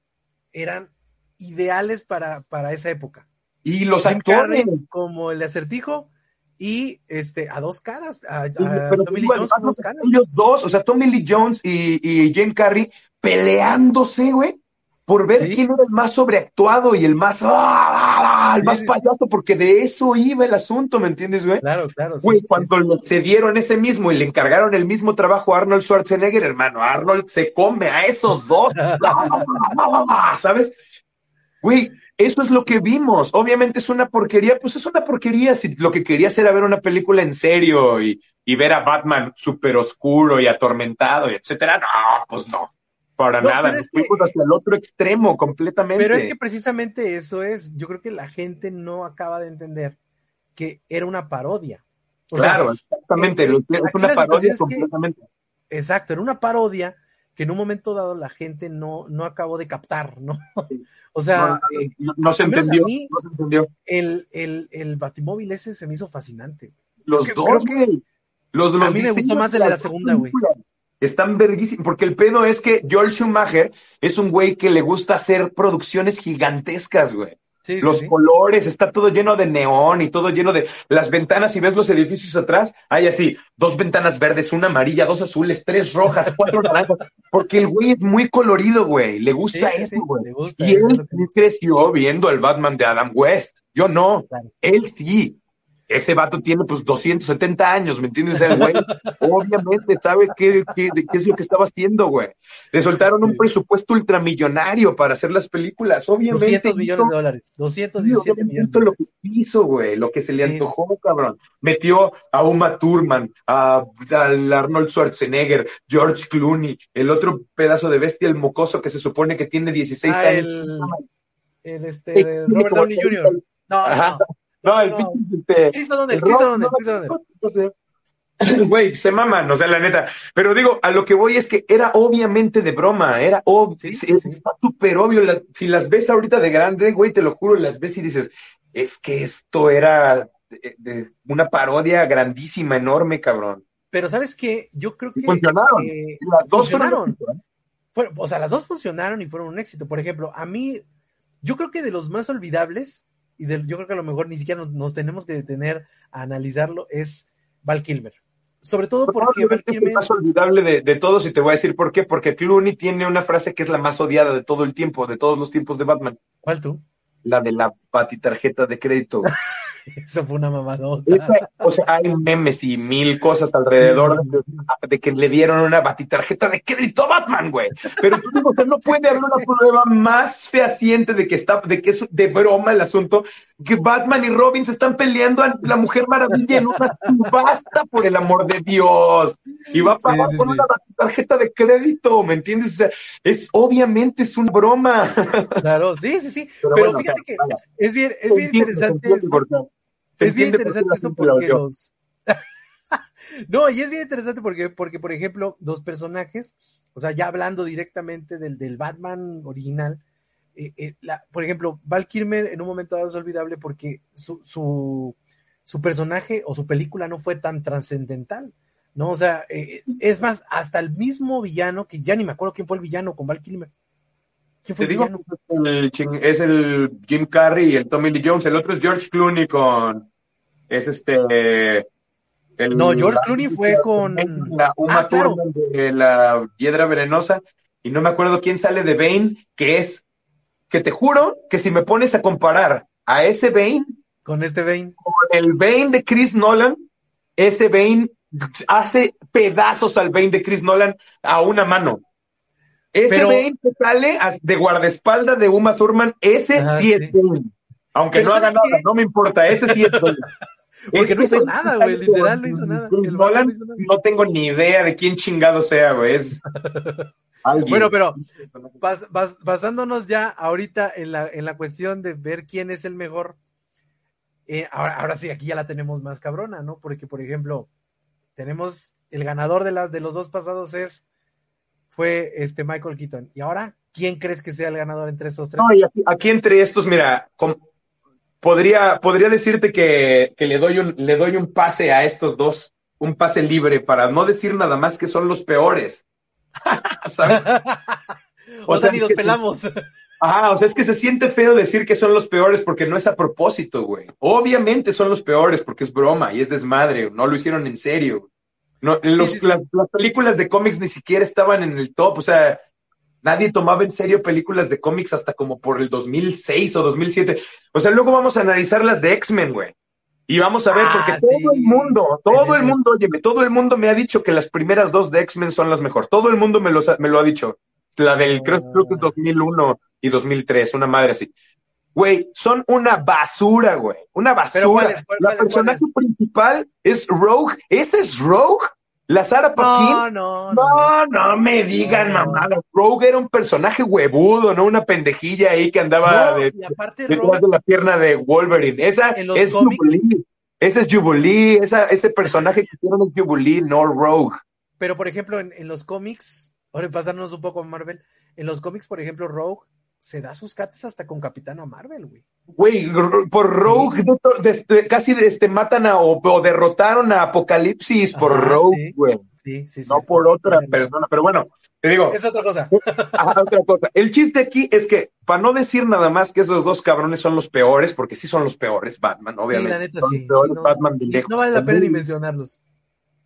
Speaker 1: eran ideales para, para esa época.
Speaker 2: Y los actores.
Speaker 1: como el acertijo y este a dos caras, a, Tommy Lee Jones dos caras.
Speaker 2: Ellos dos, o sea, Tommy Lee Jones y, y Jane Carrey peleándose, güey, por ver quién era el más sobreactuado y el más, ¡ah! el más payaso, porque de eso iba el asunto, ¿me entiendes, güey?
Speaker 1: Claro, claro.
Speaker 2: Güey, cuando le cedieron ese mismo y le encargaron el mismo trabajo a Arnold Schwarzenegger, hermano, Arnold se come a esos dos, <laughs> <laughs> ¿sabes? Güey, eso es lo que vimos. Obviamente es una porquería, pues es una porquería. Si lo que querías era ver una película en serio y, ver a Batman súper oscuro y atormentado y etcétera, no, pues no. Para nada, nos fuimos hacia el otro extremo completamente.
Speaker 1: Pero es que precisamente eso es, yo creo que la gente no acaba de entender que era una parodia.
Speaker 2: claro, exactamente, es una parodia completamente.
Speaker 1: exacto, era una parodia que en un momento dado la gente no, no acabó de captar, ¿no? <laughs> O sea,
Speaker 2: no, se entendió,
Speaker 1: El, el, el batimóvil ese se me hizo fascinante.
Speaker 2: Los dos, güey. Los,
Speaker 1: a mí me gustó más de la, segunda, güey.
Speaker 2: Están verguísimos, porque el pedo es que Joel Schumacher es un güey que le gusta hacer producciones gigantescas, güey los colores, está todo lleno de neón y todo lleno de las ventanas. Si ves los edificios atrás, hay así, dos ventanas verdes, una amarilla, dos azules, tres rojas, cuatro naranjas. Porque el güey es muy colorido, güey. Le gusta eso, güey. y él creció viendo el Batman de Adam West. Yo no. Él sí ese vato tiene pues 270 años, ¿me entiendes? El güey <laughs> obviamente sabe qué, qué, qué, es lo que estaba haciendo, güey. Le soltaron un presupuesto ultramillonario para hacer las películas, obviamente.
Speaker 1: 200 millones de dólares, 217 millones. De
Speaker 2: lo que hizo, güey, lo que se le antojó, cabrón. Metió a Uma Thurman, a, Arnold Schwarzenegger, George Clooney, el otro pedazo de bestia, el mocoso que se supone que tiene 16 ah, años.
Speaker 1: El, este, Robert Downey Jr. No, no.
Speaker 2: No, el pinche.
Speaker 1: Este, dónde? dónde?
Speaker 2: Güey, se maman, o sea, la neta. Pero digo, a lo que voy es que era obviamente de broma, era obvio, sí, súper obvio. si las ves ahorita de grande, güey, te lo juro, las ves y dices, es que esto era de, una parodia grandísima, enorme, cabrón.
Speaker 1: Pero ¿sabes qué? Yo creo que...
Speaker 2: funcionaron. las dos funcionaron.
Speaker 1: o sea, las dos funcionaron y fueron un éxito. Por ejemplo, a mí, yo creo que de los más olvidables y yo creo que a lo mejor ni siquiera nos, tenemos que detener a analizarlo, es Val Kilmer. Sobre todo porque Val
Speaker 2: Kilmer... Es el más olvidable de, todos y te voy a decir por qué. Porque Clooney tiene una frase que es la más odiada de todo el tiempo, de todos los tiempos de Batman.
Speaker 1: ¿Cuál tú?
Speaker 2: La de la patitarjeta de crédito. <laughs> <laughs>
Speaker 1: Eso fue una mamadota.
Speaker 2: o sea, hay memes y mil cosas alrededor De, que le dieron una batitarjeta de crédito a Batman, güey. Pero <laughs> tú digo, no puede haber una prueba más fehaciente de que está, de que es de broma el asunto, que Batman y Robin se están peleando a la Mujer Maravilla en una subasta, por el amor de Dios. Y va a pagar con una tarjeta de crédito, ¿me entiendes? O sea, es obviamente es una broma.
Speaker 1: Claro, sí, sí, sí. Pero, fíjate que es bien, es bien interesante. Es bien interesante esto porque los. <laughs> no, y es bien interesante porque, porque, por ejemplo, los personajes, o sea, ya hablando directamente del, del Batman original, eh, eh, por ejemplo, Val Kilmer en un momento dado es olvidable porque su, su, su personaje o su película no fue tan trascendental, ¿no? O sea, eh, es más, hasta el mismo villano, que ya ni me acuerdo quién fue el villano con Val Kilmer.
Speaker 2: Te digo, es el Jim Carrey y el Tommy Lee Jones. El otro es George Clooney con. Es este.
Speaker 1: no, George Clooney fue con.
Speaker 2: La Uma ah, de la Piedra Venenosa. Y no me acuerdo quién sale de Bane, que es. Que te juro que si me pones a comparar a ese Bane.
Speaker 1: Con este Bane.
Speaker 2: Con el Bane de Chris Nolan, ese Bane hace pedazos al Bane de Chris Nolan a una mano. Ese Bane que sale de guardaespaldas de Uma Thurman, ese sí, es Aunque no haga nada, no me importa, ese sí es <laughs>
Speaker 1: Porque no hizo nada, güey, literal no hizo nada.
Speaker 2: Nolan, no, tengo ni idea de quién chingado sea, güey. Es
Speaker 1: bueno, pero basándonos ya ahorita en la, en la cuestión de ver quién es el mejor, eh, ahora, ahora sí, aquí ya la tenemos más cabrona, ¿no? Porque, por ejemplo, tenemos el ganador de, la, de los dos pasados es fue este Michael Keaton. Y ahora, ¿quién crees que sea el ganador entre estos tres?
Speaker 2: No, aquí, entre estos, mira, podría, podría decirte que, le, doy un, le doy un pase a estos dos, un pase libre, para no decir nada más que son los peores. <laughs>
Speaker 1: ¿Sabes? <laughs> o, sea, ni los pelamos. <laughs>
Speaker 2: Ajá, o sea, es que se siente feo decir que son los peores porque no es a propósito, güey. Obviamente son los peores porque es broma y es desmadre, no lo hicieron en serio. No, las, películas de cómics ni siquiera estaban en el top, o sea, nadie tomaba en serio películas de cómics hasta como por el 2006 o 2007. O sea, luego vamos a analizar las de X-Men, güey. Y vamos a ver, ah, porque todo el mundo, todo el mundo, oye, todo el mundo me ha dicho que las primeras dos de X-Men son las mejor. Todo el mundo me, me lo ha dicho. La del creo que 2001 y 2003, una madre así. Güey, son una basura, güey. Una basura. la personaje principal es Rogue. ¿Ese es Rogue? ¿La Sara Paquin?
Speaker 1: No,
Speaker 2: no, no. No, me digan, mamá. Rogue era un personaje huevudo, ¿no? Una pendejilla ahí que andaba de, detrás de la pierna de Wolverine. Esa es Jubilee. Ese es Jubilee. Esa, ese personaje que tiene es Jubilee, no Rogue.
Speaker 1: Pero, por ejemplo, en, en los cómics, ahora pasarnos un poco a Marvel, en los cómics, por ejemplo, Rogue se da sus cates hasta con Capitano Marvel, güey.
Speaker 2: Güey, por Rogue casi este, matan a, o, derrotaron a Apocalipsis por Rogue, güey. Sí, sí, sí, no por otra persona, pero bueno, te digo.
Speaker 1: Es otra cosa. <laughs>
Speaker 2: otra cosa. El chiste aquí es que, para no decir nada más que esos dos cabrones son los peores, porque sí son los peores, Batman, obviamente.
Speaker 1: Sí, la neta, sí. no, Batman no vale la pena ni mencionarlos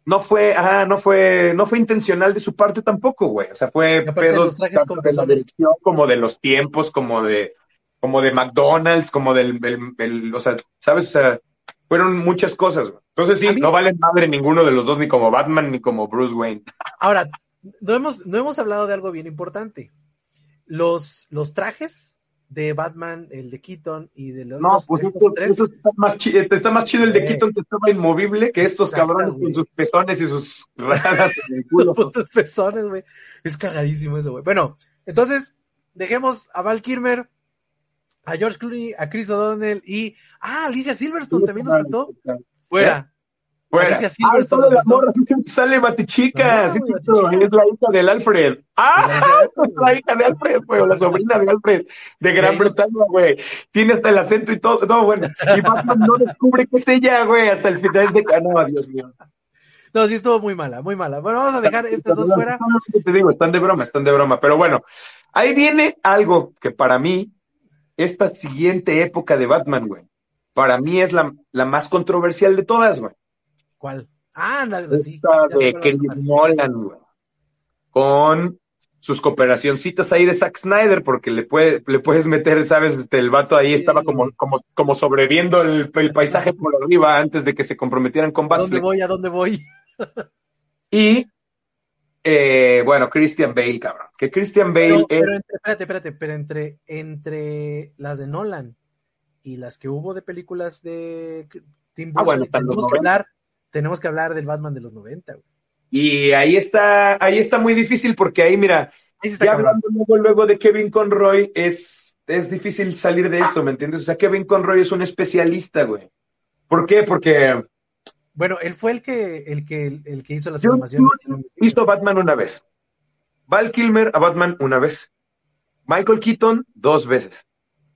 Speaker 2: no fue, ah, no fue, no fue intencional de su parte tampoco, güey. O sea, fue pedo de la dirección, como de los tiempos, como de, como de McDonald's, como del, o sea, ¿sabes? O sea, fueron muchas cosas, güey. Entonces sí, no valen madre ninguno de los dos, ni como Batman, ni como Bruce Wayne.
Speaker 1: Ahora, no hemos, no hemos hablado de algo bien importante. Los, los trajes de Batman, el de Keaton y de los
Speaker 2: No, pues esto, está, más chido, está más chido el de Keaton que estaba inmovible que estos cabrones con sus pezones y sus rajas en el culo.
Speaker 1: putos pezones, güey. Es cagadísimo eso, güey. Bueno, entonces, dejemos a Val Kilmer, a George Clooney, a Chris O'Donnell y. Ah, Alicia Silverstone también nos faltó. Fuera.
Speaker 2: Fuera. Ah, morra, sale Batichica, sí, es la hija del Alfred. ¡Ah! Es la hija de Alfred, güey, la sobrina de Alfred, de Gran Bretaña, güey. Tiene hasta el acento y todo. No, bueno. Y Batman no descubre que es ella, güey, hasta el final de no, Dios mío.
Speaker 1: No, sí estuvo muy mala, muy mala. Bueno, vamos a dejar estas dos fuera.
Speaker 2: Te digo, están de broma, están de broma. Pero bueno, ahí viene algo que para mí, esta siguiente época de Batman, güey, para mí es la, la más controversial de todas, güey.
Speaker 1: ¿Cuál? Ah, la,
Speaker 2: sí, de Chris Nolan, güey. Con sus cooperacioncitas ahí de Zack Snyder, porque le, puede, le puedes meter, sabes, este, el vato ahí estaba como, como, como sobreviendo el, paisaje por arriba antes de que se comprometieran con Batman.
Speaker 1: ¿A dónde voy? ¿A dónde voy?
Speaker 2: y, eh, bueno, Christian Bale, cabrón. Que Christian Bale.
Speaker 1: Pero, espérate, espérate, pero entre, entre las de Nolan y las que hubo de películas de
Speaker 2: Tim Burton, ah, bueno,
Speaker 1: que hablar tenemos que hablar del Batman de los 90.
Speaker 2: Y ahí está, ahí está muy difícil porque ahí, mira, ya hablando luego, luego de Kevin Conroy, es, es difícil salir de esto, ¿me entiendes? O sea, Kevin Conroy es un especialista, güey. ¿Por qué? Porque...
Speaker 1: Bueno, él fue el que, el que, el que hizo las animaciones.
Speaker 2: Hizo Batman una vez. Val Kilmer a Batman una vez. Michael Keaton dos veces.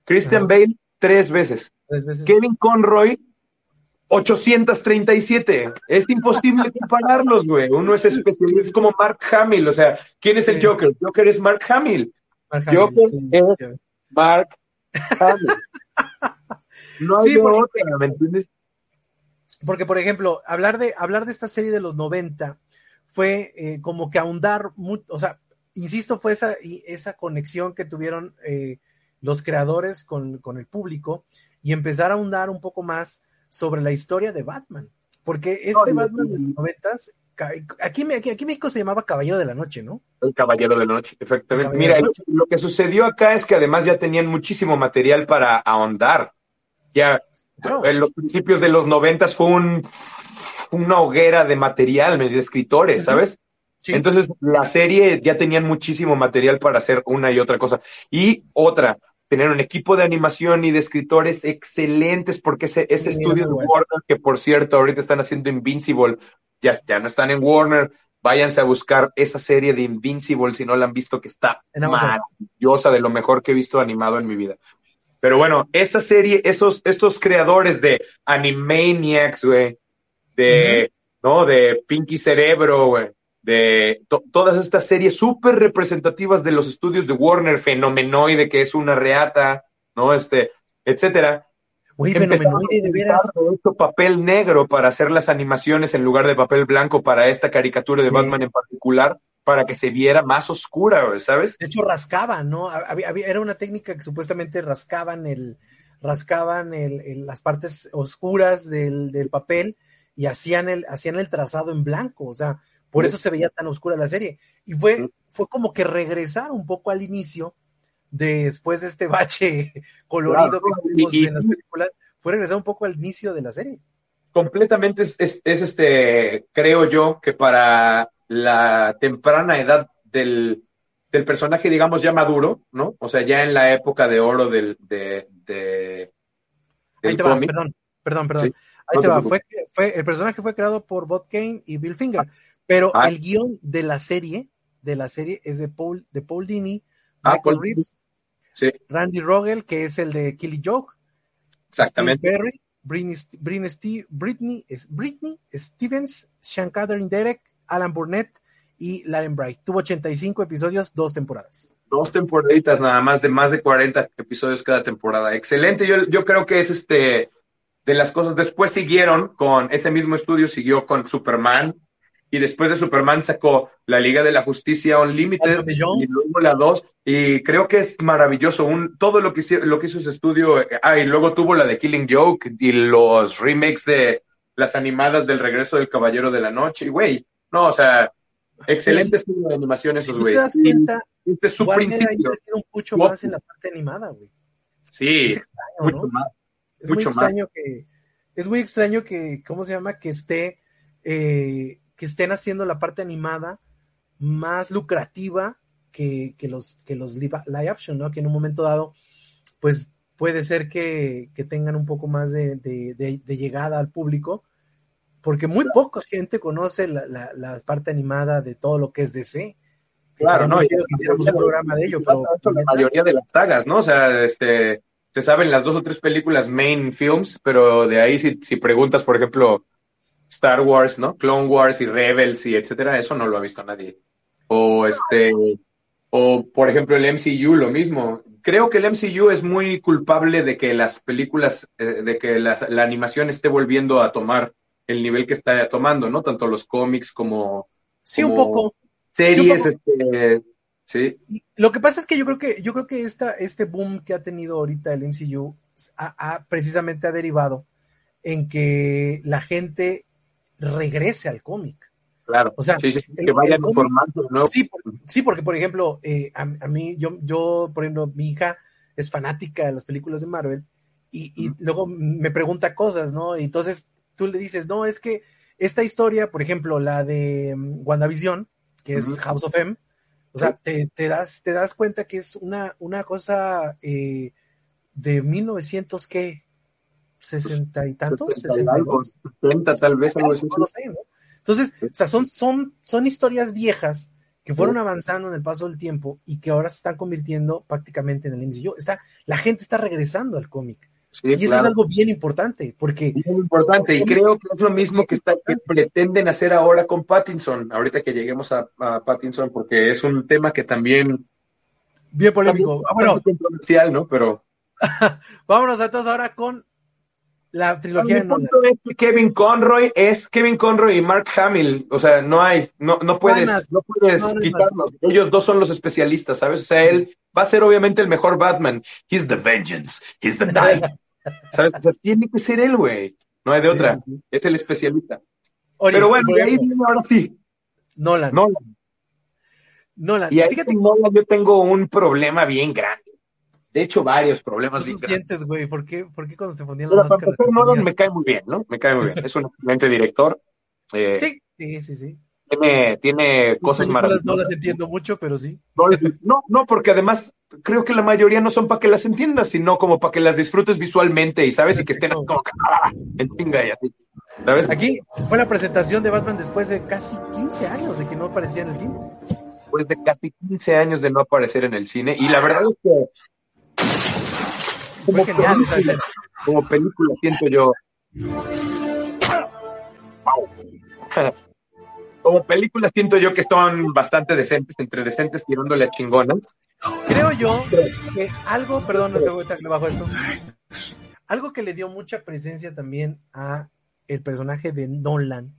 Speaker 2: Christian Bale tres veces.
Speaker 1: Tres veces.
Speaker 2: Kevin Conroy 837. Es imposible <laughs> compararlos, güey. Uno es especialista, es como Mark Hamill. O sea, ¿quién es el Joker? Joker es Mark Hamill. Yo es Mark Hamill. <laughs> No hay sí, porque, ¿me entiendes?
Speaker 1: Porque, por ejemplo, hablar de, hablar de esta serie de los 90 fue eh, como que ahondar, o sea, insisto, fue esa, esa conexión que tuvieron eh, los creadores con, con, el público y empezar a ahondar un poco más sobre la historia de Batman. Porque este Batman de los noventas, aquí, aquí, aquí en México se llamaba Caballero de la Noche, ¿no?
Speaker 2: El Caballero de la Noche, efectivamente. Mira, lo que sucedió acá es que además ya tenían muchísimo material para ahondar. Ya en los principios de los noventas fue un, una hoguera de material, de escritores, ¿sabes? Entonces, la serie ya tenían muchísimo material para hacer una y otra cosa. Y otra, tener un equipo de animación y de escritores excelentes, porque ese, ese estudio de Warner, que por cierto, ahorita están haciendo Invincible, ya, ya no están en Warner, váyanse a buscar esa serie de Invincible si no la han visto, que está maravillosa, de lo mejor que he visto animado en mi vida. Pero bueno, esa serie, esos, estos creadores de Animaniacs, güey, de, ¿no? De Pinky Cerebro, güey, de todas estas series súper representativas de los estudios de Warner, Fenomenoide, que es una reata, ¿no? Este, etcétera.
Speaker 1: Güey, Fenomenoide, de veras.
Speaker 2: papel negro para hacer las animaciones en lugar de papel blanco para esta caricatura de Batman en particular para que se viera más oscura, ¿sabes?
Speaker 1: De hecho, rascaban, ¿no? Había, era una técnica que supuestamente rascaban el, rascaban el, las partes oscuras del, del, papel y hacían el, hacían el trazado en blanco, o sea, por eso se veía tan oscura la serie. Y fue, fue como que regresar un poco al inicio, después de este bache <laughs> colorido que tuvimos en las películas, fue regresar un poco al inicio de la serie.
Speaker 2: Completamente es, es este, creo yo, que para la temprana edad del, del, personaje, digamos, ya maduro, ¿no? O sea, ya en la época de oro del, de, de
Speaker 1: Ahí te va, perdón, perdón, perdón. Ahí te va. Fue, fue, el personaje fue creado por Bob Kane y Bill Finger, pero ah. el guion de la serie, de la serie es de Paul, de Paul Dini, ah, Michael Reeves, sí. Randy Rogel, que es el de Killy Joke,
Speaker 2: Exactamente.
Speaker 1: Berry, Britney, Britney, Britney, Britney Stevens, Sean Catherine Derek, Alan Burnett y Lauren Bright. Tuvo 85 episodios, dos temporadas.
Speaker 2: Dos temporaditas nada más, de más de 40 episodios cada temporada. Excelente, yo, yo creo que es este de las cosas. Después siguieron con ese mismo estudio, siguió con Superman, y después de Superman sacó la Liga de la Justicia Unlimited y luego la 2 y creo que es maravilloso un todo lo que lo que hizo ese estudio ah y luego tuvo la de Killing Joke y los remakes de las animadas del regreso del Caballero de la Noche y güey no, o sea, excelente estudio de animación esos, güey.
Speaker 1: cuenta, este es su principio. un mucho más en la parte animada, güey.
Speaker 2: Sí, es extraño, mucho más.
Speaker 1: Es muy extraño que, es muy extraño que, ¿cómo se llama? Que esté, eh, que estén haciendo la parte animada más lucrativa que, que los, que los live, action, ¿no? Que en un momento dado, pues puede ser que, que tengan un poco más de, de, de llegada al público, porque muy poca gente conoce la, la, parte animada de todo lo que es DC.
Speaker 2: Claro, no, un programa de ello, pero la mayoría de las sagas, ¿no? O sea, este, se saben las dos o tres películas main films, pero de ahí si, si preguntas, por ejemplo, Star Wars, ¿no? Clone Wars y Rebels y etcétera, eso no lo ha visto nadie. O este, o por ejemplo el MCU, lo mismo. Creo que el MCU es muy culpable de que las películas, eh, de que la animación esté volviendo a tomar el nivel que está tomando, ¿no? Tanto los cómics como...
Speaker 1: Sí, un poco.
Speaker 2: Series, sí, este... Sí.
Speaker 1: Lo que pasa es que yo creo que, yo creo que esta, este boom que ha tenido ahorita el MCU ha, precisamente ha derivado en que la gente regrese al cómic.
Speaker 2: Claro,
Speaker 1: o sea,
Speaker 2: que vaya formando, ¿no?
Speaker 1: Sí, sí, porque por ejemplo, eh, a, mí, yo, yo, por ejemplo, mi hija es fanática de las películas de Marvel y, y luego me pregunta cosas, ¿no? Y entonces tú le dices, no, es que esta historia, por ejemplo, la de mm, WandaVision, que es House of M, o sea, te, das, te das cuenta que es una, una cosa eh, de 1900, ¿qué? ¿60 y tantos? ¿62?
Speaker 2: 70 tal vez, algo así.
Speaker 1: Entonces, o sea, son, son, son historias viejas que fueron avanzando en el paso del tiempo y que ahora se están convirtiendo prácticamente en el MCU. Está, la gente está regresando al cómic y eso es algo bien importante, porque...
Speaker 2: Muy importante, y creo que es lo mismo que, está, que pretenden hacer ahora con Pattinson, ahorita que lleguemos a, Pattinson, porque es un tema que también
Speaker 1: Bien polémico. Ah, bueno,
Speaker 2: controversial, ¿no? Pero. <laughs>
Speaker 1: Vámonos entonces ahora con la trilogía de
Speaker 2: Nolan. Es que Kevin Conroy es Kevin Conroy y Mark Hamill. O sea, no hay, no, no puedes, no puedes quitarlos. Ellos dos son los especialistas, ¿sabes? O sea, él va a ser obviamente el mejor Batman. He's the vengeance. He's the knight. <laughs> ¿Sabes? O sea, tiene que ser él, güey. No hay de otra. Es el especialista. Pero bueno, y ahí viene ahora sí.
Speaker 1: Nolan.
Speaker 2: Nolan.
Speaker 1: Nolan.
Speaker 2: Y ahí Fíjate, Nolan yo tengo un problema bien grande. De hecho, varios problemas
Speaker 1: bien grandes. güey? ¿Por qué, ¿Por qué cuando se ponían la
Speaker 2: máscara? Nolan me cae muy bien, ¿no? Me cae muy bien. Es un excelente director.
Speaker 1: Eh, sí, sí, sí, sí.
Speaker 2: Tiene, tiene cosas maravillosas.
Speaker 1: No las entiendo mucho, pero sí.
Speaker 2: No, no, porque además creo que la mayoría no son para que las entiendas, sino como para que las disfrutes visualmente y sabes y que estén como ah, en chinga y así. ¿Sabes?
Speaker 1: Aquí fue la presentación de Batman después de casi 15 años de que no aparecía en el cine.
Speaker 2: Después de casi 15 años de no aparecer en el cine. Y la verdad es que. Como, genial, película, como película, siento yo. como películas siento yo que son bastante decentes, entre decentes tirándole a chingona.
Speaker 1: Creo yo que algo, perdón, no le bajo esto, algo que le dio mucha presencia también a el personaje de Nolan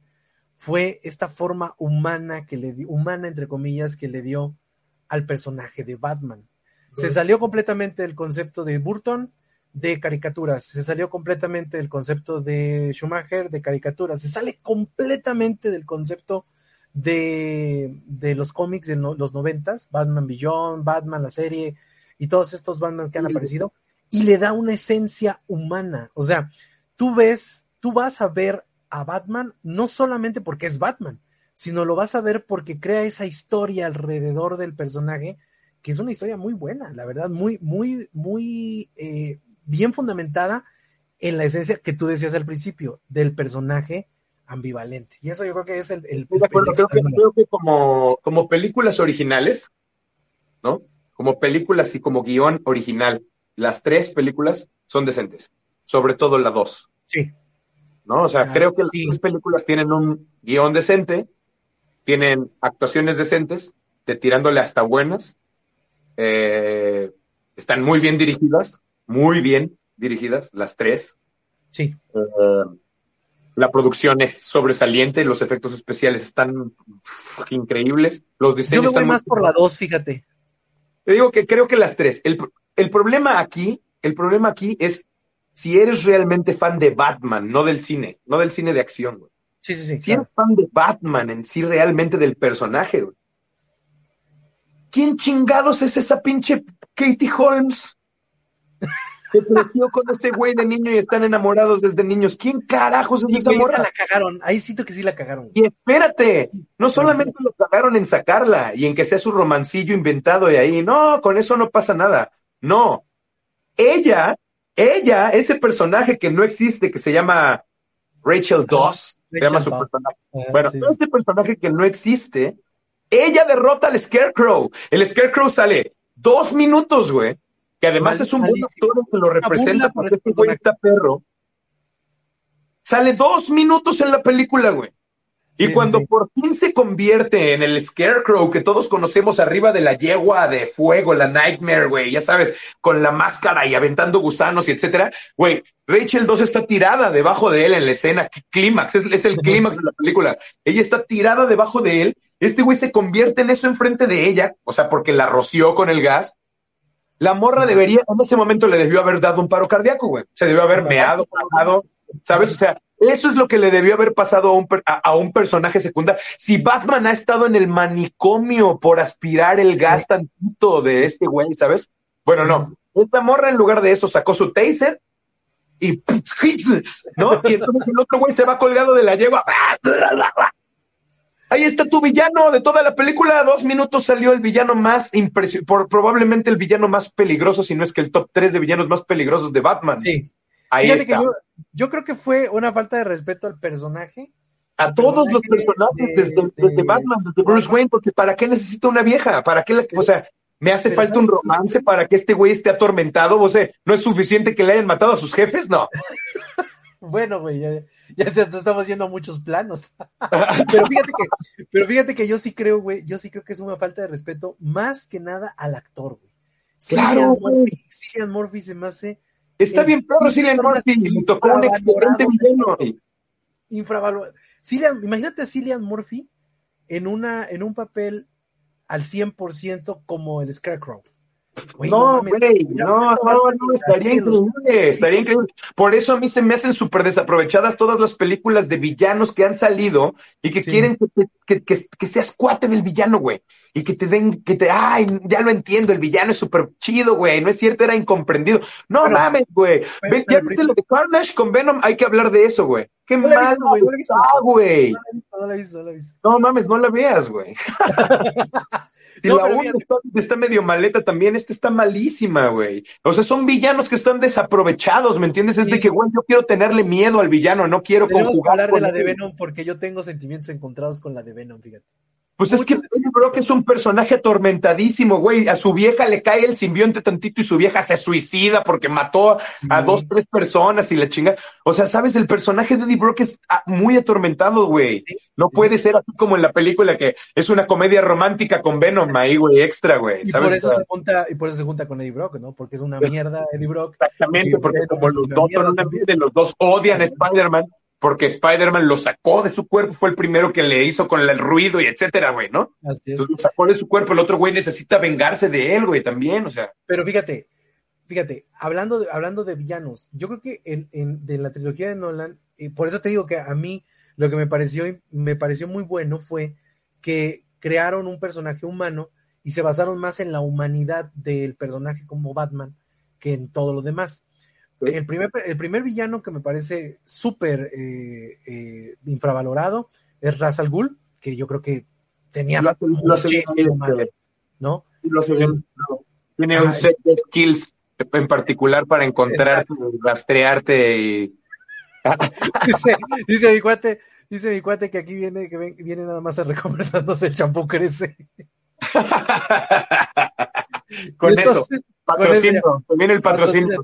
Speaker 1: fue esta forma humana que le dio, humana entre comillas, que le dio al personaje de Batman. Se salió completamente del concepto de Burton de caricaturas, se salió completamente del concepto de Schumacher de caricaturas, se sale completamente del concepto de, los cómics de los noventas, Batman Beyond, Batman la serie y todos estos Batman que han aparecido, y le da una esencia humana. O sea, tú ves, tú vas a ver a Batman no solamente porque es Batman, sino lo vas a ver porque crea esa historia alrededor del personaje, que es una historia muy buena, la verdad, muy, muy, muy eh, bien fundamentada en la esencia que tú decías al principio del personaje ambivalente. Y eso yo creo que es el... el,
Speaker 2: creo, que, como, como películas originales, ¿no? Como películas y como guion original, las tres películas son decentes, sobre todo la dos.
Speaker 1: Sí.
Speaker 2: ¿No? O sea, ah, creo que las tres películas tienen un guion decente, tienen actuaciones decentes, de tirándole hasta buenas, eh, están muy bien dirigidas, muy bien dirigidas, las tres.
Speaker 1: Sí.
Speaker 2: Eh, la producción es sobresaliente, los efectos especiales están increíbles, los diseños
Speaker 1: Yo
Speaker 2: me voy
Speaker 1: más por la dos, fíjate.
Speaker 2: Te digo que creo que las tres. El, problema aquí, el problema aquí es si eres realmente fan de Batman, no del cine, no del cine de acción, güey.
Speaker 1: Sí, sí, sí.
Speaker 2: Si eres fan de Batman en sí, realmente del personaje, güey. ¿Quién chingados es esa pinche Katie Holmes? Que creció con ese güey de niño y están enamorados desde niños. ¿Quién carajos es esa morra?
Speaker 1: la cagaron, ahí siento que sí la cagaron.
Speaker 2: Y espérate, no solamente lo cagaron en sacarla y en que sea su romancillo inventado de ahí, no, con eso no pasa nada. No, ella, ella, ese personaje que no existe, que se llama Rachel Doss, se llama su personaje. Ah, bueno, este personaje que no existe, ella derrota al Scarecrow. El Scarecrow sale dos minutos, güey que además es un buen actor que lo representa porque este güey está perro. Sale dos minutos en la película, güey. Y cuando por fin se convierte en el Scarecrow que todos conocemos arriba de la yegua de fuego, la Nightmare, güey, ya sabes, con la máscara y aventando gusanos y etcétera, güey, Rachel 2 está tirada debajo de él en la escena, clímax, es, es, el <laughs> clímax de la película. Ella está tirada debajo de él, este güey se convierte en eso enfrente de ella, o sea, porque la roció con el gas, la morra debería, en ese momento le debió haber dado un paro cardíaco, güey. Se debió haber meado, parado, ¿sabes? O sea, eso es lo que le debió haber pasado a un, a, un, personaje secundario. Si Batman ha estado en el manicomio por aspirar el gas tantito de este güey, ¿sabes? Bueno, no. Esta morra en lugar de eso sacó su taser y <laughs> ¿no? Y entonces el otro güey se va colgado de la yegua. Ahí está tu villano de toda la película. dos minutos salió el villano más impresionante, probablemente el villano más peligroso, si no es que el top 3 de villanos más peligrosos de Batman.
Speaker 1: Sí. Ahí Fíjate que yo, creo que fue una falta de respeto al personaje.
Speaker 2: A todos los personajes, desde, Batman, desde Bruce Wayne, porque ¿para qué necesita una vieja? ¿Para qué? o sea, me hace falta un romance para que este güey esté atormentado. O sea, ¿no es suficiente que le hayan matado a sus jefes? No. <laughs>
Speaker 1: bueno, güey, ya, ya estamos yendo a muchos planos. <laughs> <laughs> pero fíjate que, pero fíjate que yo sí creo, güey, yo sí creo que es una falta de respeto más que nada al actor, güey.
Speaker 2: Claro,
Speaker 1: Cillian Murphy, se me hace.
Speaker 2: Está bien perro Cillian Murphy, me tocó un excelente villano.
Speaker 1: Infravalorado. imagínate a Cillian Murphy en, una, en un papel al 100% como el Scarecrow
Speaker 2: no, güey, no, no, no, estaría increíble, estaría increíble. Por eso a mí se me hacen súper desaprovechadas todas las películas de villanos que han salido y que quieren que, que, que, seas cuate del villano, güey. Y que te den, que te, ay, ya lo entiendo, el villano es súper chido, güey. No es cierto, era incomprendido. No mames, güey. Ya viste lo de Carnage con Venom, hay que hablar de eso, güey. Qué malo, güey. No mames, no la veas, güey. <laughs> Y la una está, medio maleta también, esta está malísima, güey. O sea, son villanos que están desaprovechados, ¿me entiendes? Es de que, güey, yo quiero tenerle miedo al villano, no quiero
Speaker 1: Tenemos conjugar. hablar de la de Venom porque yo tengo sentimientos encontrados con la de Venom, fíjate.
Speaker 2: Pues es que creo que es un personaje atormentadísimo, güey. A su vieja le cae el simbionte tantito y su vieja se suicida porque mató a dos, tres personas y la chinga. O sea, sabes, el personaje de Eddie Brock es ah, muy atormentado, güey. No puede ser así como en la película que es una comedia romántica con Venom ahí, güey, extra, güey.
Speaker 1: Y por eso se junta, y por eso se junta con Eddie Brock, ¿no? Porque es una mierda Eddie Brock.
Speaker 2: Exactamente, porque como los dos son una mierda, los dos odian a Spider-Man porque Spider-Man lo sacó de su cuerpo, fue el primero que le hizo con el ruido y etcétera, güey, ¿no? Así es. Entonces lo sacó de su cuerpo, el otro güey necesita vengarse de él, güey, también, o sea.
Speaker 1: Pero fíjate, fíjate, hablando de, hablando de villanos, yo creo que en, en de la trilogía de Nolan, y por eso te digo que a mí lo que me pareció, me pareció muy bueno fue que crearon un personaje humano y se basaron más en la humanidad del personaje como Batman que en todo lo demás. El primer, el primer villano que me parece súper eh, eh, infravalorado es Ra's al Ghul, que yo creo que tenía lo, muchísimo más, ¿no?
Speaker 2: Tiene un set de skills en particular para encontrarte, rastrearte y... <laughs>
Speaker 1: dice, dice mi cuate, dice mi cuate que aquí viene, que viene nada más a recomendándose el champú crece. <laughs>
Speaker 2: con eso, patrocinio, viene el patrocinio.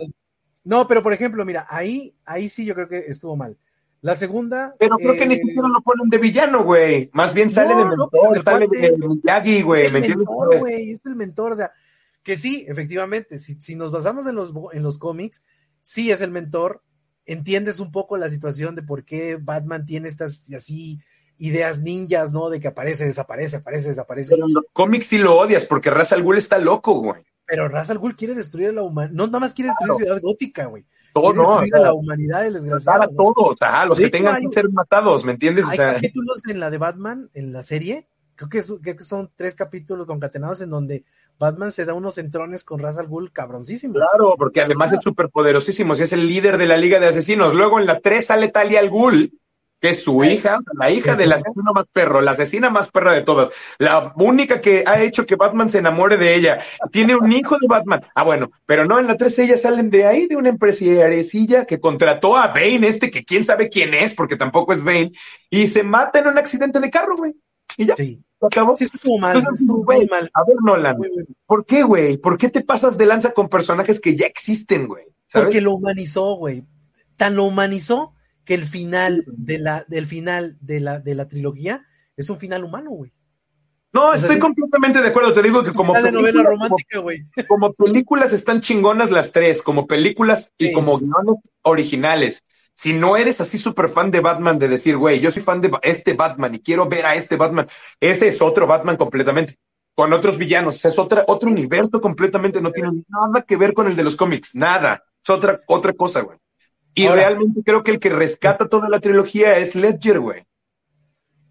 Speaker 1: No, pero por ejemplo, mira, ahí, ahí sí yo creo que estuvo mal. La segunda.
Speaker 2: Pero creo que ni eh, siquiera lo ponen de villano, güey. Más bien sale de mentor, pues, sale de Miyagi, güey.
Speaker 1: Es el mentor, güey. Es el mentor. O sea, que sí, efectivamente, si, si nos basamos en los, en los cómics, sí es el mentor. Entiendes un poco la situación de por qué Batman tiene estas así ideas ninjas, ¿no? De que aparece, desaparece, aparece, desaparece.
Speaker 2: Pero en los cómics sí lo odias porque Ra's al Ghul está loco, güey.
Speaker 1: Pero Ra's al Ghul quiere destruir a la humanidad. No, nada más quiere destruir la Ciudad Gótica, güey. Todo, quiere destruir a la humanidad, el desgraciado.
Speaker 2: A todo, los que tengan que ser matados, ¿me entiendes?
Speaker 1: Hay capítulos en la de Batman, en la serie, creo que, creo que son tres capítulos concatenados en donde Batman se da unos entrones con Ra's al Ghul cabroncísimos.
Speaker 2: Claro, porque además es súper poderosísimo, es el líder de la Liga de Asesinos. Luego en la 3 sale Talia al Ghul, que es su hija, la hija del asesino más perro, la asesina más perra de todas, la única que ha hecho que Batman se enamore de ella, tiene un hijo de Batman. Ah, bueno, pero no, en la 13 ellas salen de ahí, de una empresariecilla que contrató a Bane, este que quién sabe quién es, porque tampoco es Bane, y se mata en un accidente de carro, güey. Y ya. Sí.
Speaker 1: acabó? Sí, estuvo mal. estuvo mal.
Speaker 2: A ver, Nolan, ¿por qué, güey? ¿Por qué te pasas de lanza con personajes que ya existen, güey?
Speaker 1: Porque lo humanizó, güey. Tan lo humanizó que el final de la, del final de la, de la trilogía es un final humano, güey.
Speaker 2: No, estoy completamente de acuerdo. Te digo que como,
Speaker 1: películas, romántica,
Speaker 2: como, como, películas están chingonas las tres, como películas y como guiones originales. Si no eres así súper fan de Batman, de decir, güey, yo soy fan de este Batman y quiero ver a este Batman, ese es otro Batman completamente, con otros villanos, es otra, otro universo completamente, no tiene nada que ver con el de los cómics, nada, es otra, otra cosa, güey. Y realmente creo que el que rescata toda la trilogía es Ledger, güey.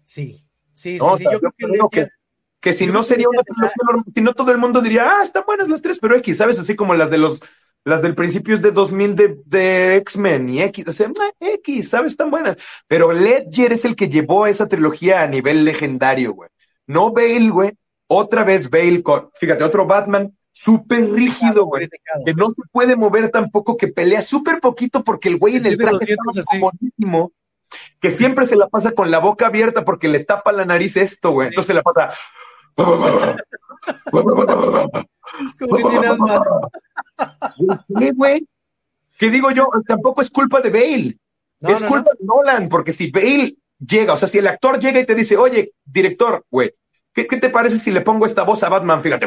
Speaker 1: Sí, sí, sí, sí. Yo
Speaker 2: creo que, que, si no sería una trilogía normal, si no todo el mundo diría, ah, están buenas las tres, pero X, ¿sabes? Así como las de los, las del principio de 2000 de, de X-Men y X, o sea, X, ¿sabes? Están buenas. Pero Ledger es el que llevó esa trilogía a nivel legendario, güey. No Bale, güey. Otra vez Bale con, fíjate, otro Batman súper rígido, güey. Que no se puede mover tampoco, que pelea súper poquito porque el güey en el traje está buenísimo, que siempre se la pasa con la boca abierta porque le tapa la nariz esto, güey. Entonces se la pasa. Como que ¿Qué, güey? ¿Qué digo yo? Tampoco es culpa de Bale. es culpa de Nolan, porque si Bale llega, o sea, si el actor llega y te dice, oye, director, güey, ¿Qué, te parece si le pongo esta voz a Batman? Fíjate.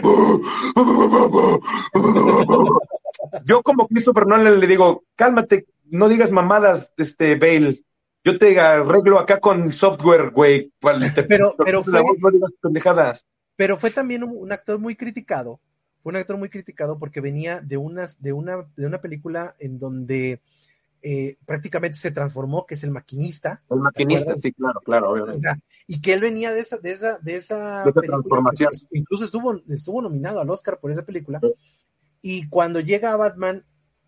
Speaker 2: Yo como Christopher Nolan le digo, cálmate, no digas mamadas, este Bale. Yo te arreglo acá con software, güey.
Speaker 1: Pero, pero fue,
Speaker 2: no digas pendejadas.
Speaker 1: Pero fue también un, actor muy criticado. Fue un actor muy criticado porque venía de unas, de una, de una película en donde eh, prácticamente se transformó, que es el maquinista.
Speaker 2: El maquinista, sí, claro, claro, obviamente.
Speaker 1: y que él venía de esa, de esa, de esa,
Speaker 2: transformación.
Speaker 1: Incluso estuvo, estuvo nominado al Oscar por esa película. Y cuando llega a Batman,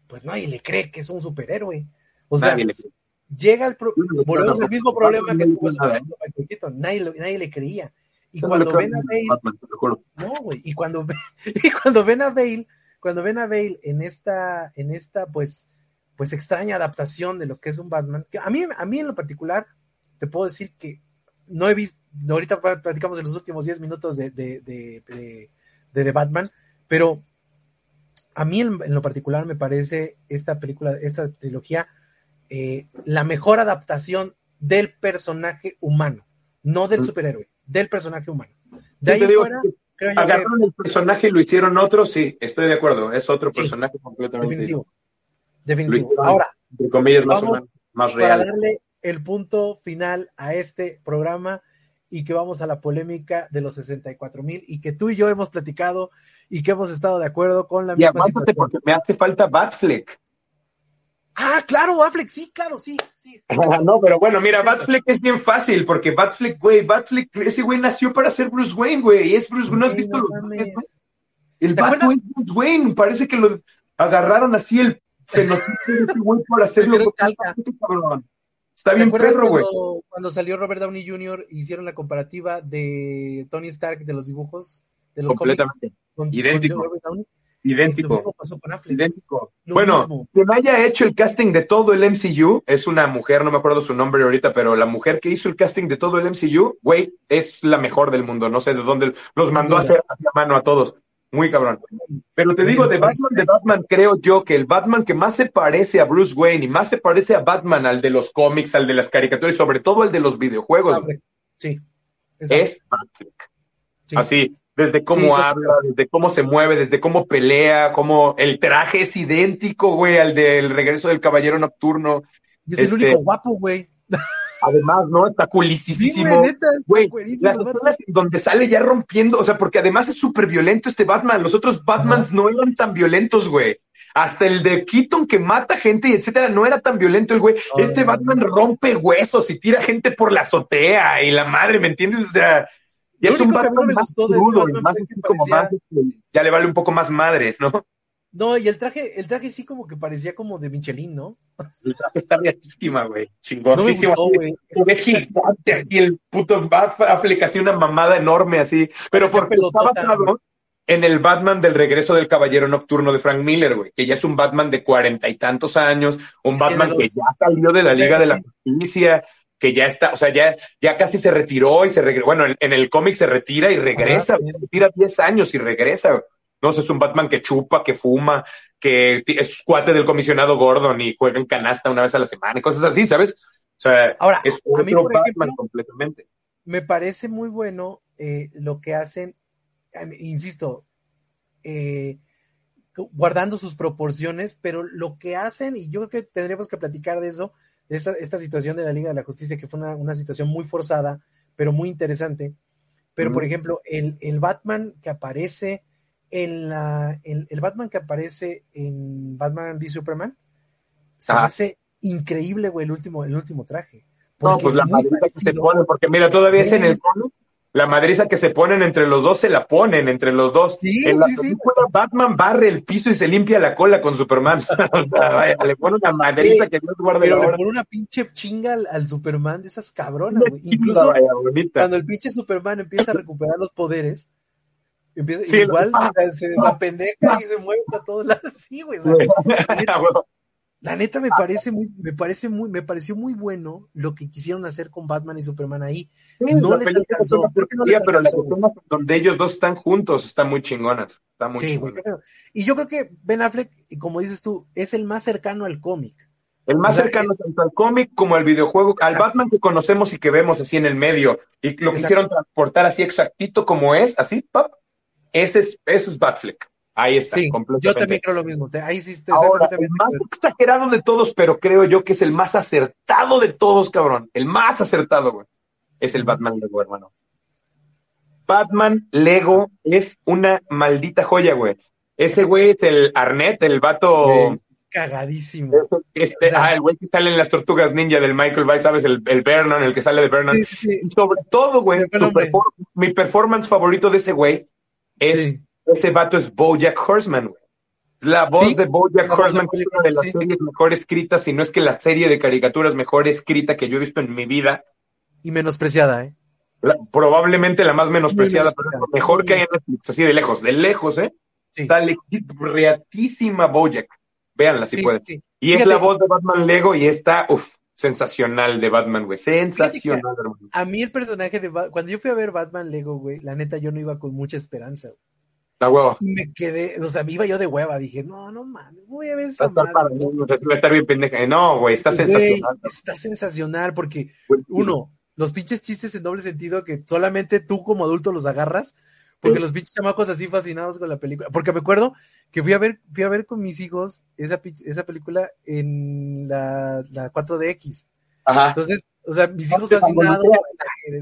Speaker 1: pues nadie le cree que es un superhéroe. O sea, llega el, el mismo problema que tuvo nadie, nadie le creía. Y cuando ven a Bale, no, güey, y cuando, <laughs> y cuando ven a Bale, cuando ven a Bale en esta, en esta, pues, pues extraña adaptación de lo que es un Batman. Que a mí, a mí en lo particular, te puedo decir que no he visto, ahorita platicamos en los últimos 10 minutos de, de, de, de, Batman, pero a mí en, lo particular me parece esta película, esta trilogía, eh, la mejor adaptación del personaje humano, no del superhéroe, del personaje humano.
Speaker 2: De ahí fuera, agarraron el personaje y lo hicieron otro, sí, estoy de acuerdo, es otro personaje completamente
Speaker 1: definitivo. Definitivo. Ahora,
Speaker 2: comillas, más, más real.
Speaker 1: Para darle el punto final a este programa y que vamos a la polémica de los 64 mil y que tú y yo hemos platicado y que hemos estado de acuerdo con la
Speaker 2: y misma situación. porque me hace falta Batfleck.
Speaker 1: Ah, claro, Batfleck, sí, claro, sí, sí. <laughs>
Speaker 2: no, pero bueno, mira, Batfleck es bien fácil, porque Batfleck, güey, Batfleck, ese güey nació para ser Bruce Wayne, güey, y es Bruce Wayne, ¿no has visto los El Batman es Bruce Wayne, parece que lo agarraron así el Está bien perro, güey.
Speaker 1: Cuando salió Robert Downey Jr. hicieron la comparativa de Tony Stark de los dibujos de los
Speaker 2: Completamente. Idéntico. Idéntico. Idéntico. bueno, quien haya hecho el casting de todo el MCU es una mujer, no me acuerdo su nombre ahorita, pero la mujer que hizo el casting de todo el MCU, güey, es la mejor del mundo. No sé de dónde los mandó a hacer a mano a todos. Muy cabrón. Pero te digo, de Batman, de Batman, creo yo que el Batman que más se parece a Bruce Wayne y más se parece a Batman, al de los cómics, al de las caricaturas y sobre todo al de los videojuegos.
Speaker 1: Sí.
Speaker 2: Es Batman. Así, desde cómo habla, desde cómo se mueve, desde cómo pelea, cómo el traje es idéntico, güey, al del regreso del Caballero Nocturno.
Speaker 1: es el único este, guapo, güey. <laughs>
Speaker 2: Además, ¿no? Está culisísimo. güey, la donde sale ya rompiendo, o sea, porque además es súper violento este Batman. Los otros Batmans no eran tan violentos, güey. Hasta el de Keaton que mata gente y etcétera, no era tan violento el güey. este Batman rompe huesos y tira gente por la azotea y la madre, ¿me entiendes? O sea, ya es un Batman más crudo, más, como más, este, ya le vale un poco más madre, ¿no?
Speaker 1: No, y el traje, el traje sí como que parecía como de Michelin, ¿no?
Speaker 2: El traje está riatísima, güey. Chingosísima. No se ve gigante así, el puto Affleck así una mamada enorme así. Pero porque estaba basado en el Batman del regreso del Caballero Nocturno de Frank Miller, güey, que ya es un Batman de cuarenta y tantos años, un Batman que ya salió de la Liga de la Justicia, que ya está, o sea, ya, ya casi se retiró y se regresó. Bueno, en, el cómic se retira y regresa, se retira diez años y regresa. No, es un Batman que chupa, que fuma, que es cuate del comisionado Gordon y juega en canasta una vez a la semana y cosas así, ¿sabes? O sea,
Speaker 1: Ahora,
Speaker 2: es otro Batman completamente.
Speaker 1: Me parece muy bueno eh, lo que hacen, insisto, eh, guardando sus proporciones, pero lo que hacen, y yo creo que tendríamos que platicar de eso, de esta, situación de la Liga de la Justicia, que fue una, situación muy forzada, pero muy interesante. Pero, por ejemplo, el, el Batman que aparece en la, el, Batman que aparece en Batman v Superman se hace increíble, güey, el último, el último traje.
Speaker 2: No, pues la madriza que se ponen, porque mira, todavía es en el la madriza que se ponen entre los dos se la ponen entre los dos.
Speaker 1: Sí,
Speaker 2: en la
Speaker 1: sí, sí.
Speaker 2: Batman barre el piso y se limpia la cola con Superman. <laughs> o sea, vaya, le pone una madriza que Dios guarde
Speaker 1: Pero le pone una pinche chinga al, Superman de esas cabronas, güey. Incluso cuando el pinche Superman empieza a recuperar los poderes, Empieza, igual se desapendeja y se mueve a todos lados. <laughs> Sí, <laughs> güey. la, neta, me parece muy, me parece muy, me pareció muy bueno lo que quisieron hacer con Batman y Superman ahí. no les alcanzó.
Speaker 2: No pero las donde ellos dos están juntos están muy chingonas. Está muy sí,
Speaker 1: y yo creo que Ben Affleck, como dices tú, es el más cercano al cómic.
Speaker 2: El más cercano tanto al cómic como al videojuego, al Batman que conocemos y que vemos así en el medio, y lo quisieron transportar así exactito como es, así, pap, ese es, ese es Batfleck. Ahí está,
Speaker 1: sí, Yo también creo lo mismo. Ahí sí
Speaker 2: Ahora, el más exagerado de todos, pero creo yo que es el más acertado de todos, cabrón. El más acertado, güey. Es el Batman Lego, hermano. Batman Lego es una maldita joya, güey. Ese güey es el Arnett, el vato.
Speaker 1: cagadísimo.
Speaker 2: Este, ah, el güey que sale en las tortugas ninja del Michael Bay, ¿sabes? El, el Vernon, el que sale de Vernon. y sobre todo, güey, mi performance favorito de ese güey es ese vato es Bojack Horseman, güey. La voz de Bojack Horseman es una de las series mejor escritas, si no es que la serie de caricaturas mejor escrita que yo he visto en mi vida.
Speaker 1: Y menospreciada, ¿eh?
Speaker 2: probablemente la más menospreciada, pero mejor que hay en Netflix, así de lejos, de lejos, ¿eh? Está reatísima Bojack. Véanla si pueden. Y es la voz de Batman Lego y está, uff, sensacional de Batman, güey. Sensacional,
Speaker 1: hermano. A mí el personaje de Batman, cuando yo fui a ver Batman Lego, güey, la neta yo no iba con mucha esperanza. Güey.
Speaker 2: La hueva.
Speaker 1: Y me quedé, o sea, me iba yo de hueva. Dije, no, no mames, voy a ver esa.
Speaker 2: Va a estar bien pendeja. No, güey, está sensacional.
Speaker 1: Está sensacional porque, uno, los pinches chistes en doble sentido que solamente tú como adulto los agarras, porque los pinches chamacos así fascinados con la película. Porque me acuerdo que fui a ver, fui a ver con mis hijos esa, esa película en la, la 4DX. Ajá. Entonces, o sea, mis hijos fascinados.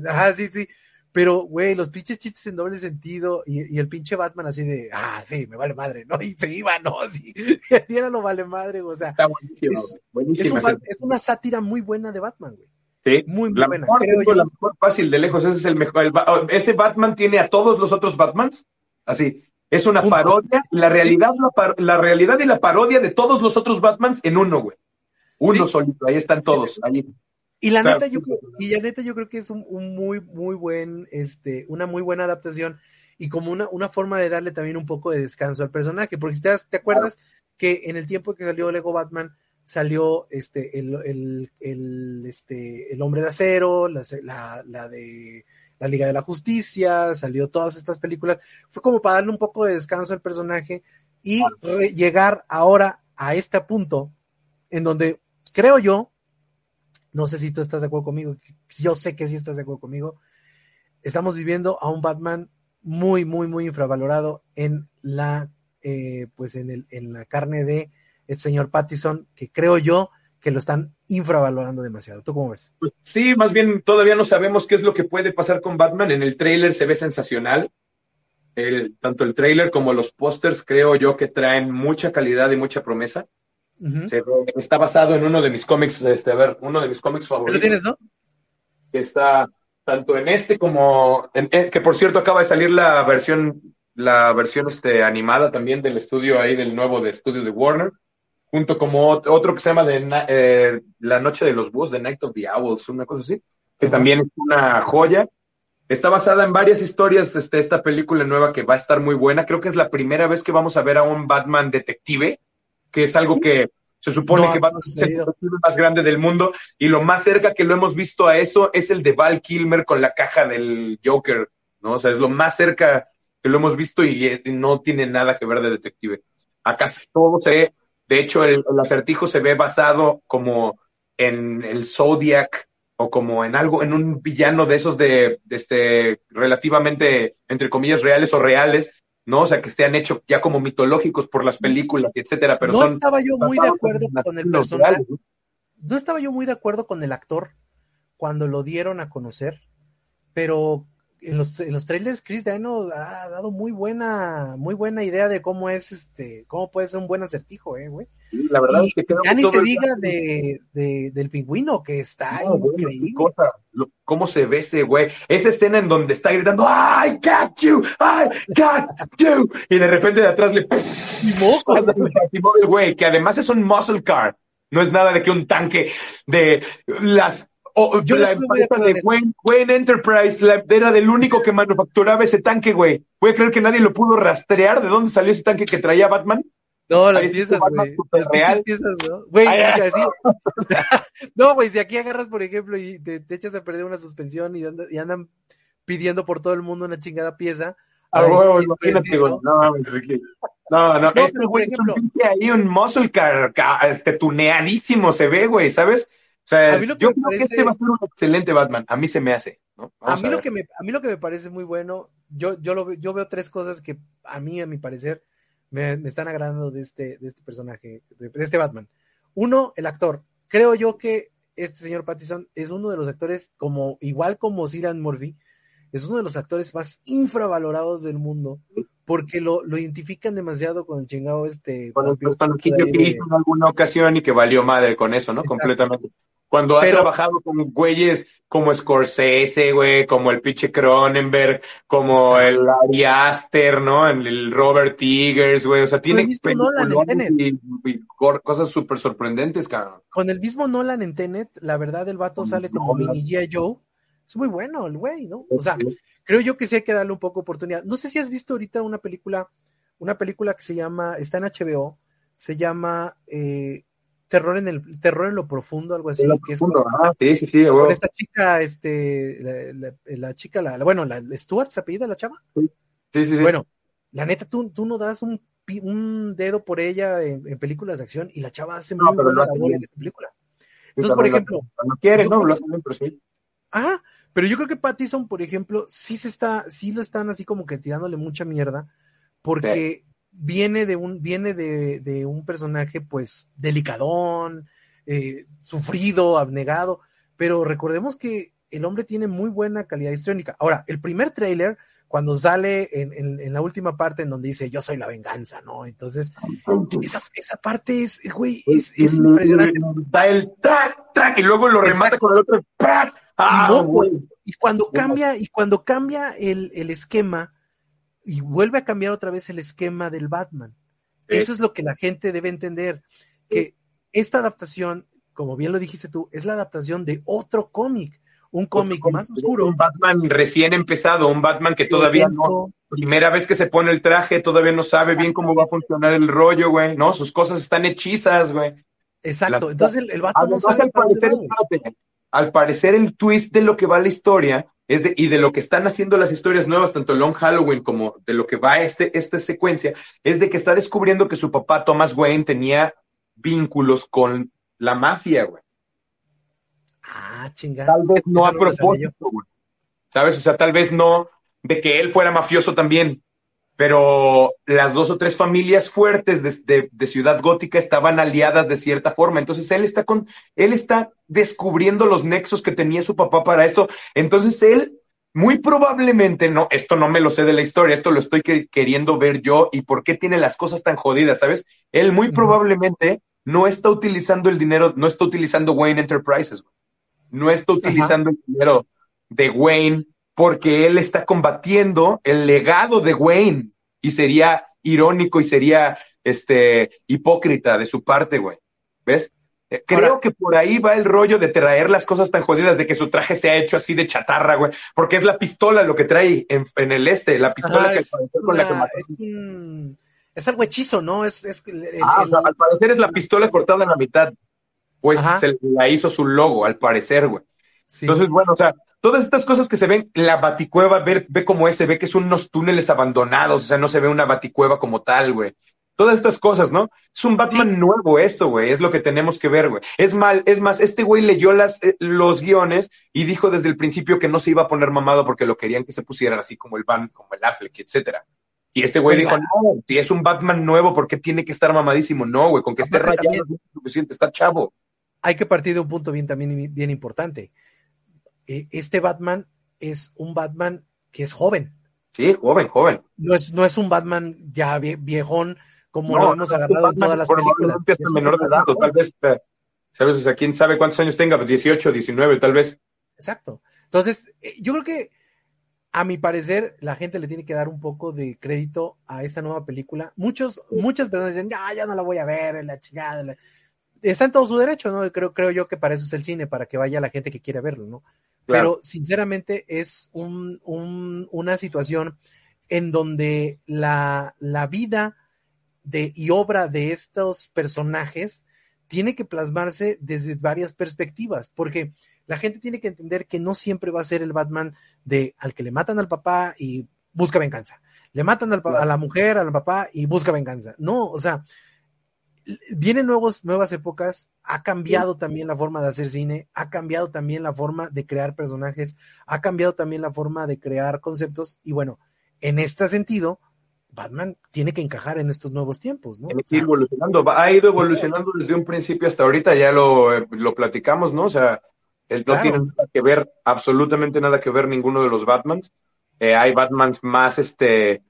Speaker 1: Ajá, sí, sí. Pero, güey, los pinches chistes en doble sentido y, y, el pinche Batman así de, ah, sí, me vale madre, ¿no? <laughs> Y se iba, ¿no? Sí, <laughs> era lo vale madre, o sea. Está buenísimo, es, es, una sátira muy buena de Batman, güey.
Speaker 2: Sí, muy, muy buena. Mejor, la mejor fácil de lejos, ese es el mejor. El, oh, ese Batman tiene a todos los otros Batmans, así. Es una parodia, la realidad, la, la, realidad y la parodia de todos los otros Batmans en uno, güey. Uno solito, ahí están todos, ahí.
Speaker 1: Y la neta, yo creo, y la neta, yo creo que es un, muy, muy buen, este, una muy buena adaptación y como una, una forma de darle también un poco de descanso al personaje, porque si te, te acuerdas que en el tiempo que salió Lego Batman, salió este, el, el, el, este, el hombre de acero, la, la, de la Liga de la Justicia, salió todas estas películas, fue como para darle un poco de descanso al personaje y llegar ahora a este punto en donde creo yo no sé si tú estás de acuerdo conmigo. Yo sé que sí estás de acuerdo conmigo. Estamos viviendo a un Batman muy, muy, muy infravalorado en la, eh, pues en, el, en la carne de el señor Pattison, que creo yo que lo están infravalorando demasiado. ¿Tú cómo ves?
Speaker 2: Pues sí, más bien todavía no sabemos qué es lo que puede pasar con Batman. En el trailer se ve sensacional. El, tanto el trailer como los pósters creo yo que traen mucha calidad y mucha promesa está basado en uno de mis cómics, este, a ver, uno de mis cómics favoritos.
Speaker 1: ¿Lo tienes, no?
Speaker 2: Que está tanto en este como en, eh, que por cierto acaba de salir la versión la versión este animada también del estudio ahí del nuevo de estudio de Warner junto como otro que se llama de eh, La Noche de los Búhos, The Night of the Owls, una cosa así, que también es una joya. Está basada en varias historias, este, esta película nueva que va a estar muy buena. Creo que es la primera vez que vamos a ver a un Batman detective que es algo que se supone que va a ser el más grande del mundo, y lo más cerca que lo hemos visto a eso es el de Val Kilmer con la caja del Joker, ¿no? O sea, es lo más cerca que lo hemos visto y, eh, no tiene nada que ver de detective. Acá todo se de hecho, el, acertijo se ve basado como en el Zodiac o como en algo, en un villano de esos de, de este, relativamente, entre comillas, reales o reales, ¿no? O sea, que se han hecho ya como mitológicos por las películas y etcétera, pero
Speaker 1: no estaba yo muy de acuerdo con el personaje. ¿no? estaba yo muy de acuerdo con el actor cuando lo dieron a conocer, pero en los, en los trailers Chris Dano ha dado muy buena, muy buena idea de cómo es este, cómo puede ser un buen acertijo, eh, güey.
Speaker 2: La verdad es que
Speaker 1: ya ni se diga de, de, del pingüino que está increíble.
Speaker 2: cómo se ve ese güey. Esa escena en donde está gritando, I got you, I got you. Y de repente de atrás le <laughs> y mocos. <laughs> el güey, que además es un muscle car. No es nada de que un tanque de las yo la empresa de Wayne, Enterprise era del único que manufacturaba ese tanque, güey. ¿Puede creer que nadie lo pudo rastrear? ¿De dónde salió ese tanque que traía Batman?
Speaker 1: No, las piezas, güey. Las piezas, ¿no? Güey, así. <laughs> no, güey, si aquí agarras, por ejemplo, y te, echas a perder una suspensión y, andan pidiendo por todo el mundo una chingada pieza.
Speaker 2: Ah, güey, imagínate, güey. No, No, no, este güey es un ahí, un muscle car, este, tuneadísimo se ve, güey, ¿sabes? O sea, yo creo que este va a ser un excelente Batman. A mí se me hace, ¿no?
Speaker 1: A mí, lo que me, a mí lo que me parece muy bueno, yo, yo, lo, yo veo tres cosas que a mí, a mi parecer, me, están agradando de este, de este personaje, de, este Batman. Uno, el actor. Creo yo que este señor Pattison es uno de los actores, como, igual como Cillian Murphy, es uno de los actores más infravalorados del mundo porque lo, lo identifican demasiado con el chingado este.
Speaker 2: Con el personaje que hizo en alguna ocasión y que valió madre con eso, ¿no? Completamente. Cuando ha trabajado con güeyes como Scorsese, güey, como el pinche Cronenberg, como el Ari Aster, ¿no? El, Robert Eggers, güey, o sea, tiene y, y, cosas súper sorprendentes, cabrón.
Speaker 1: Con el mismo Nolan en Tenet, la verdad, el vato sale como mini G.I. Joe es muy bueno el güey, ¿no? O sea, creo yo que sí hay que darle un poco oportunidad. No sé si has visto ahorita una película, una película que se llama, está en HBO, se llama eh, Terror en el Terror en lo profundo, algo así.
Speaker 2: que es sí, sí, sí,
Speaker 1: con esta chica, este, la, chica, la, bueno, la Stuart se apellida la chava.
Speaker 2: Sí, sí, sí.
Speaker 1: Bueno, la neta, tú, tú no das un, un dedo por ella en, películas de acción y la chava hace muy buena labor en esa película. Entonces, por ejemplo.
Speaker 2: No quiere, ¿no? Lo pero sí.
Speaker 1: Ajá, pero yo creo que Pattison, por ejemplo, sí se está, sí lo están así como que tirándole mucha mierda, porque viene de un, viene de, de, un personaje, pues, delicadón, eh, sufrido, abnegado, pero recordemos que el hombre tiene muy buena calidad histórica. Ahora, el primer tráiler, cuando sale en, en, la última parte en donde dice yo soy la venganza, ¿no? Entonces, esa, esa parte es, güey, es, es, impresionante.
Speaker 2: Da el track, track, y luego lo remata con el otro, track,
Speaker 1: Ah, y, cuando cambia, y cuando cambia el, esquema, y vuelve a cambiar otra vez el esquema del Batman. Eso es lo que la gente debe entender, que esta adaptación, como bien lo dijiste tú, es la adaptación de otro cómic, un cómic más oscuro.
Speaker 2: Un Batman recién empezado, un Batman que todavía no, primera vez que se pone el traje, todavía no sabe bien cómo va a funcionar el rollo, güey, ¿no? Sus cosas están hechizas, güey.
Speaker 1: Exacto, entonces el, Batman no sabe
Speaker 2: al parecer el twist de lo que va la historia es de, y de lo que están haciendo las historias nuevas, tanto Long Halloween como de lo que va este, esta secuencia, es de que está descubriendo que su papá Thomas Wayne tenía vínculos con la mafia, güey.
Speaker 1: Ah, chingada.
Speaker 2: Tal vez no a propósito, güey. ¿Sabes? O sea, tal vez no de que él fuera mafioso también, pero las dos o tres familias fuertes de, de, Ciudad Gótica estaban aliadas de cierta forma. Entonces él está con, él está descubriendo los nexos que tenía su papá para esto. Entonces él, muy probablemente, no, esto no me lo sé de la historia, esto lo estoy queriendo ver yo y por qué tiene las cosas tan jodidas, ¿sabes? Él muy probablemente no está utilizando el dinero, no está utilizando Wayne Enterprises, no está utilizando el dinero de Wayne porque él está combatiendo el legado de Wayne y sería irónico y sería este hipócrita de su parte, güey. ¿Ves? Eh, creo que por ahí va el rollo de traer las cosas tan jodidas, de que su traje se ha hecho así de chatarra, güey, porque es la pistola lo que trae en, el este, la pistola que
Speaker 1: es con la que es, un, es algo hechizo, ¿no? Es, es
Speaker 2: ah, al parecer es la pistola cortada en la mitad, pues se la hizo su logo, al parecer, güey. Entonces, bueno, o sea, todas estas cosas que se ven, la baticueva, ve, ve cómo es, se ve que son unos túneles abandonados, o sea, no se ve una baticueva como tal, güey. Todas estas cosas, ¿no? Es un Batman nuevo esto, güey, es lo que tenemos que ver, güey. Es mal, es más, este güey leyó las, eh, los guiones y dijo desde el principio que no se iba a poner mamado porque lo querían que se pusieran así como el Van, como el Affleck, etcétera. Y este güey dijo, no, si es un Batman nuevo, ¿por qué tiene que estar mamadísimo? No, güey, con que esté rayado es suficiente, está chavo.
Speaker 1: Hay que partir de un punto bien también bien importante. Eh, este Batman es un Batman que es joven.
Speaker 2: Sí, joven, joven.
Speaker 1: No es, no es un Batman ya viejón como lo hemos agarrado en todas las películas.
Speaker 2: Es menor de edad, tal vez, eh, ¿sabes? O sea, quién sabe cuántos años tenga, 18, 19, tal vez.
Speaker 1: Exacto. Entonces, eh, yo creo que a mi parecer, la gente le tiene que dar un poco de crédito a esta nueva película. Muchos, muchas personas dicen, ya, ya no la voy a ver, la chingada. Está en todo su derecho, ¿no? Creo, creo yo que para eso es el cine, para que vaya la gente que quiere verlo, ¿no? Pero sinceramente es un, una situación en donde la, la vida de, y obra de estos personajes tiene que plasmarse desde varias perspectivas, porque la gente tiene que entender que no siempre va a ser el Batman de al que le matan al papá y busca venganza. le matan a la mujer, al papá y busca venganza. No, o sea, vienen nuevos, nuevas épocas, ha cambiado también la forma de hacer cine, ha cambiado también la forma de crear personajes, ha cambiado también la forma de crear conceptos y bueno, en este sentido, Batman tiene que encajar en estos nuevos tiempos, ¿no?
Speaker 2: evolucionando, ha ido evolucionando desde un principio hasta ahorita, ya lo, lo platicamos, ¿no? O sea, él no tiene nada que ver, absolutamente nada que ver ninguno de los Batmans. Eh, hay Batmans más, este,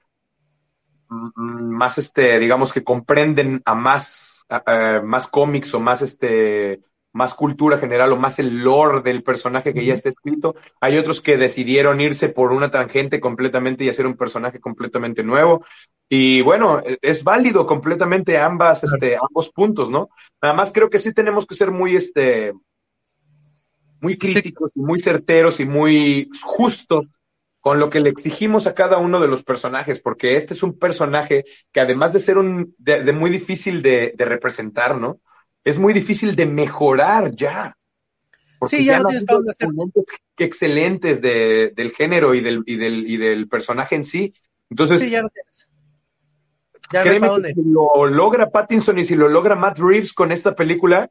Speaker 2: más, este, digamos que comprenden a más, más cómics o más, este, más cultura general o más el lore del personaje que ya está escrito. Hay otros que decidieron irse por una tangente completamente y hacer un personaje completamente nuevo. Y bueno, e, es válido completamente ambas, este, ambos puntos, ¿no? Nada más creo que sí tenemos que ser muy, este, muy críticos y muy certeros y muy justos con lo que le exigimos a cada uno de los personajes, porque este es un personaje que además de ser un, de, muy difícil de, de representar, ¿no? es muy difícil de mejorar ya.
Speaker 1: sí, ya, no tienes para
Speaker 2: hacer. excelentes de, del género y del, y, del, y del personaje en sí. Entonces,
Speaker 1: sí, ya no tienes. Ya
Speaker 2: créeme que si lo logra Pattinson y si lo logra Matt Reeves con esta película,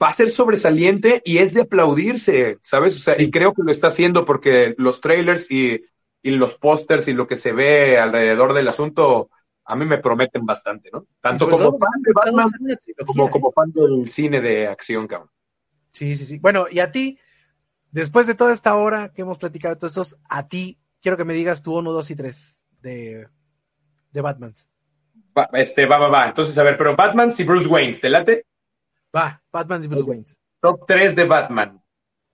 Speaker 2: va a ser sobresaliente y es de aplaudirse, ¿sabes? O sea, y creo que lo está haciendo porque los trailers y, y los pósters y lo que se ve alrededor del asunto a mí me prometen bastante, ¿no? Tanto como fan de Batman como, como fan del cine de acción, cabrón.
Speaker 1: Sí, sí, sí. Bueno, y a ti, después de toda esta hora que hemos platicado de todos estos, a ti, quiero que me digas tu 1, 2 y 3 de, de Batmans.
Speaker 2: Va, este, va, va, va. Entonces, a ver, pero Batman y Bruce Wayne, ¿te late?
Speaker 1: Va, Batman y Bruce Wayne.
Speaker 2: Top 3 de Batman.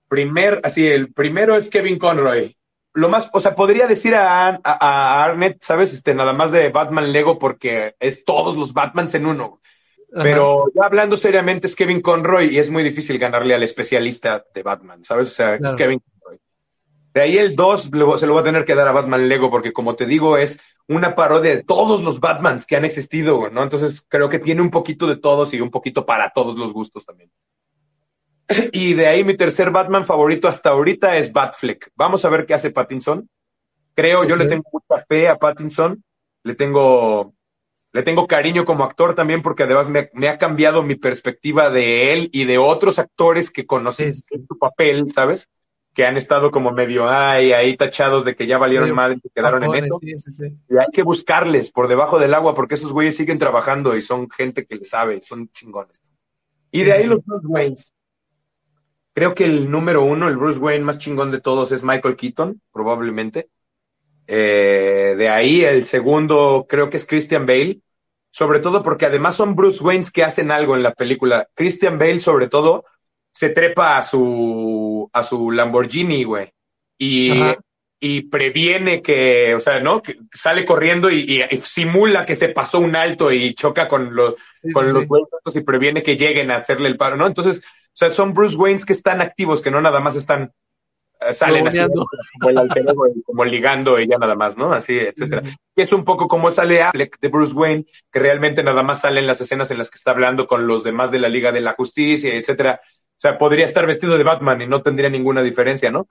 Speaker 2: Primer, así, el primero es Kevin Conroy lo más, o sea, podría decir a, a, Arnett, ¿sabes? Este, nada más de Batman Lego porque es todos los Batmans en uno. Pero ya hablando seriamente es Kevin Conroy y es muy difícil ganarle al especialista de Batman, ¿sabes? O sea, es Kevin Conroy. De ahí el 2 se lo va a tener que dar a Batman Lego porque como te digo es una parodia de todos los Batmans que han existido, ¿no? Entonces creo que tiene un poquito de todos y un poquito para todos los gustos también. Y de ahí mi tercer Batman favorito hasta ahorita es Batfleck. Vamos a ver qué hace Pattinson. Creo, yo le tengo mucha fe a Pattinson. Le tengo, le tengo cariño como actor también porque además me, ha cambiado mi perspectiva de él y de otros actores que conocen su papel, ¿sabes? Que han estado como medio ay, ahí tachados de que ya valieron madre y se quedaron en esto. y hay que buscarles por debajo del agua porque esos güeyes siguen trabajando y son gente que le sabe, son chingones. Y de ahí los dos Waynes. Creo que el número uno, el Bruce Wayne más chingón de todos es Michael Keaton, probablemente. Eh, de ahí el segundo creo que es Christian Bale, sobre todo porque además son Bruce Waynes que hacen algo en la película. Christian Bale sobre todo se trepa a su a su Lamborghini, güey, y, y previene que, o sea, ¿no? Que sale corriendo y, simula que se pasó un alto y choca con los con los y previene que lleguen a hacerle el paro, ¿no? Entonces o sea, son Bruce Waynes que están activos, que no nada más están, eh, salen así, como el como ligando ya nada más, ¿no? Así, etcétera. Y es un poco como sale Affleck de Bruce Wayne, que realmente nada más salen las escenas en las que está hablando con los demás de la Liga de la Justicia, etcétera. O sea, podría estar vestido de Batman y no tendría ninguna diferencia, ¿no?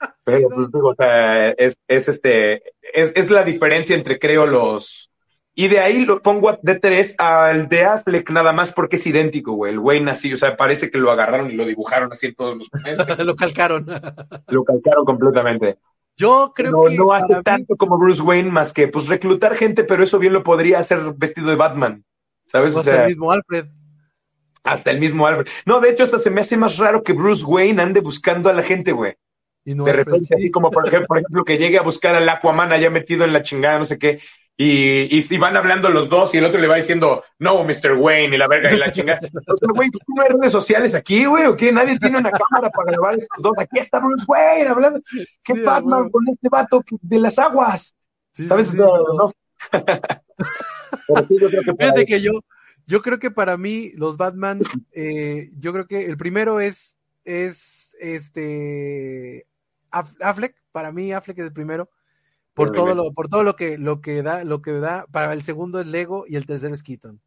Speaker 2: <laughs> Pero, pues, digo, o sea, es, es este, es, es la diferencia entre, creo, los, y de ahí lo pongo de tres al de Affleck nada más porque es idéntico, güey. El güey nació, o sea, parece que lo agarraron y lo dibujaron así en todos los <laughs>
Speaker 1: Lo calcaron.
Speaker 2: lo calcaron completamente.
Speaker 1: Yo creo
Speaker 2: no,
Speaker 1: que.
Speaker 2: No hace tanto como Bruce Wayne, más que pues reclutar gente, pero eso bien lo podría hacer vestido de Batman. ¿Sabes?
Speaker 1: O, hasta el mismo Alfred.
Speaker 2: Hasta el mismo Alfred. No, de hecho, hasta se me hace más raro que Bruce Wayne ande buscando a la gente, güey. de repente, así como por ejemplo, por ejemplo, que llegue a buscar al Aquaman allá metido en la chingada, no sé qué, y, y si van hablando los dos y el otro le va diciendo, no, Mr. Wayne, y la verga y la chingada. Entonces, güey, ¿tú no hay redes sociales aquí, güey? ¿O qué? Nadie tiene una cámara para grabar estos dos. Aquí está Bruce Wayne hablando. ¿Qué sí, Batman con este vato de las aguas? ¿Sabes? no. <laughs>
Speaker 1: yo creo que Fíjate que yo, yo creo que para mí, los Batman, eh, yo creo que el primero es, es este Affleck, para mí Affleck es el primero por todo lo, por todo lo que, lo que da, lo que da, para el segundo es Lego y el tercero es Keaton.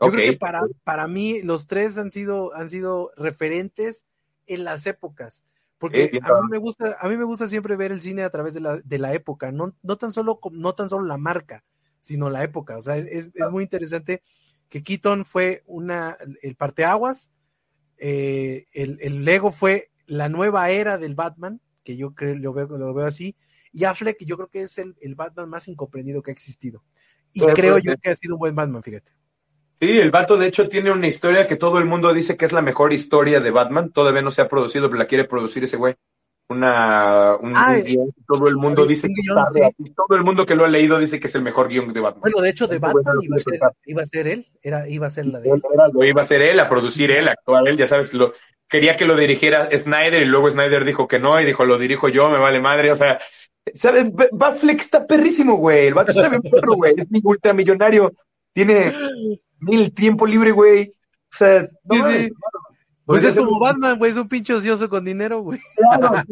Speaker 1: Yo creo que para, para mí los tres han sido, han sido referentes en las épocas. Porque a mí me gusta, a mí me gusta siempre ver el cine a través de la, de la época, no, no tan solo, no tan solo la marca, sino la época. O sea, es, es muy interesante que Keaton fue una, el parteaguas, eh, el, el, Lego fue la nueva era del Batman, que yo creo, lo veo, lo veo así, y Affleck yo creo que es el, el Batman más incomprendido que ha existido. Y creo yo que ha sido un buen Batman, fíjate.
Speaker 2: Sí, el vato de hecho tiene una historia que todo el mundo dice que es la mejor historia de Batman. Todavía no se ha producido, pero la quiere producir ese güey. Una, un, ah, guion, todo el mundo dice que todo el mundo que lo ha leído dice que es el mejor guion de Batman.
Speaker 1: Bueno, de hecho, de Batman iba, a ser, iba, a ser, él, era, iba a ser la de él.
Speaker 2: lo iba a ser él, a producir él, a actuar él, ya sabes, lo, quería que lo dirigiera Snyder y luego Snyder dijo que no y dijo, lo dirijo yo, me vale madre, o sea, ¿sabes? Batfleck está perrísimo, güey, el vato está bien perro, güey, es ultramillonario, tiene mil tiempo libre, güey. O sea,
Speaker 1: sí, Pues es como Batman, güey, es un pinche ocioso con dinero, güey. Claro,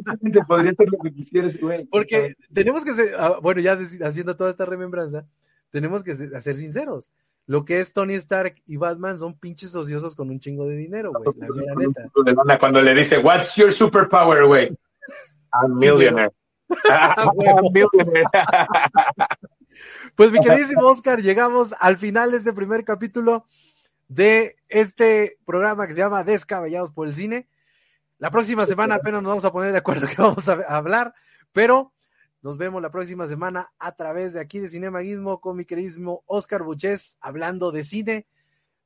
Speaker 1: podría ser lo que quisieras, güey. Porque tenemos que ser, ah, bueno, ya haciendo toda esta remembranza, tenemos que ser sinceros. Lo que es Tony Stark y Batman son pinches ociosos con un chingo de dinero, güey. La mera
Speaker 2: neta. Cuando le dice, What's your superpower, güey? I'm millionaire. <laughs> I'm <laughs>
Speaker 1: millionaire. Pues mi queridísimo Oscar, llegamos al final de este primer capítulo de este programa que se llama Descabellados por el Cine. La próxima semana apenas nos vamos a poner de acuerdo <laughs> que vamos a hablar, pero nos vemos la próxima semana a través de aquí de Cinemaguismo con mi queridísimo Oscar Buches hablando de cine,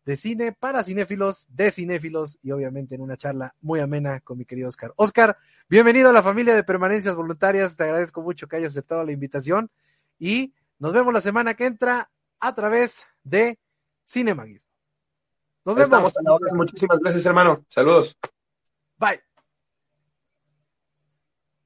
Speaker 1: de cine para cinéfilos, de cinéfilos y obviamente en una charla muy amena con mi querido Oscar. Oscar, bienvenido a la familia de permanencias voluntarias, te agradezco mucho que hayas aceptado la invitación y nos vemos la semana que entra a través de Cinemaguismo.
Speaker 2: Nos vemos. Muchísimas gracias, hermano. Saludos.
Speaker 1: Bye.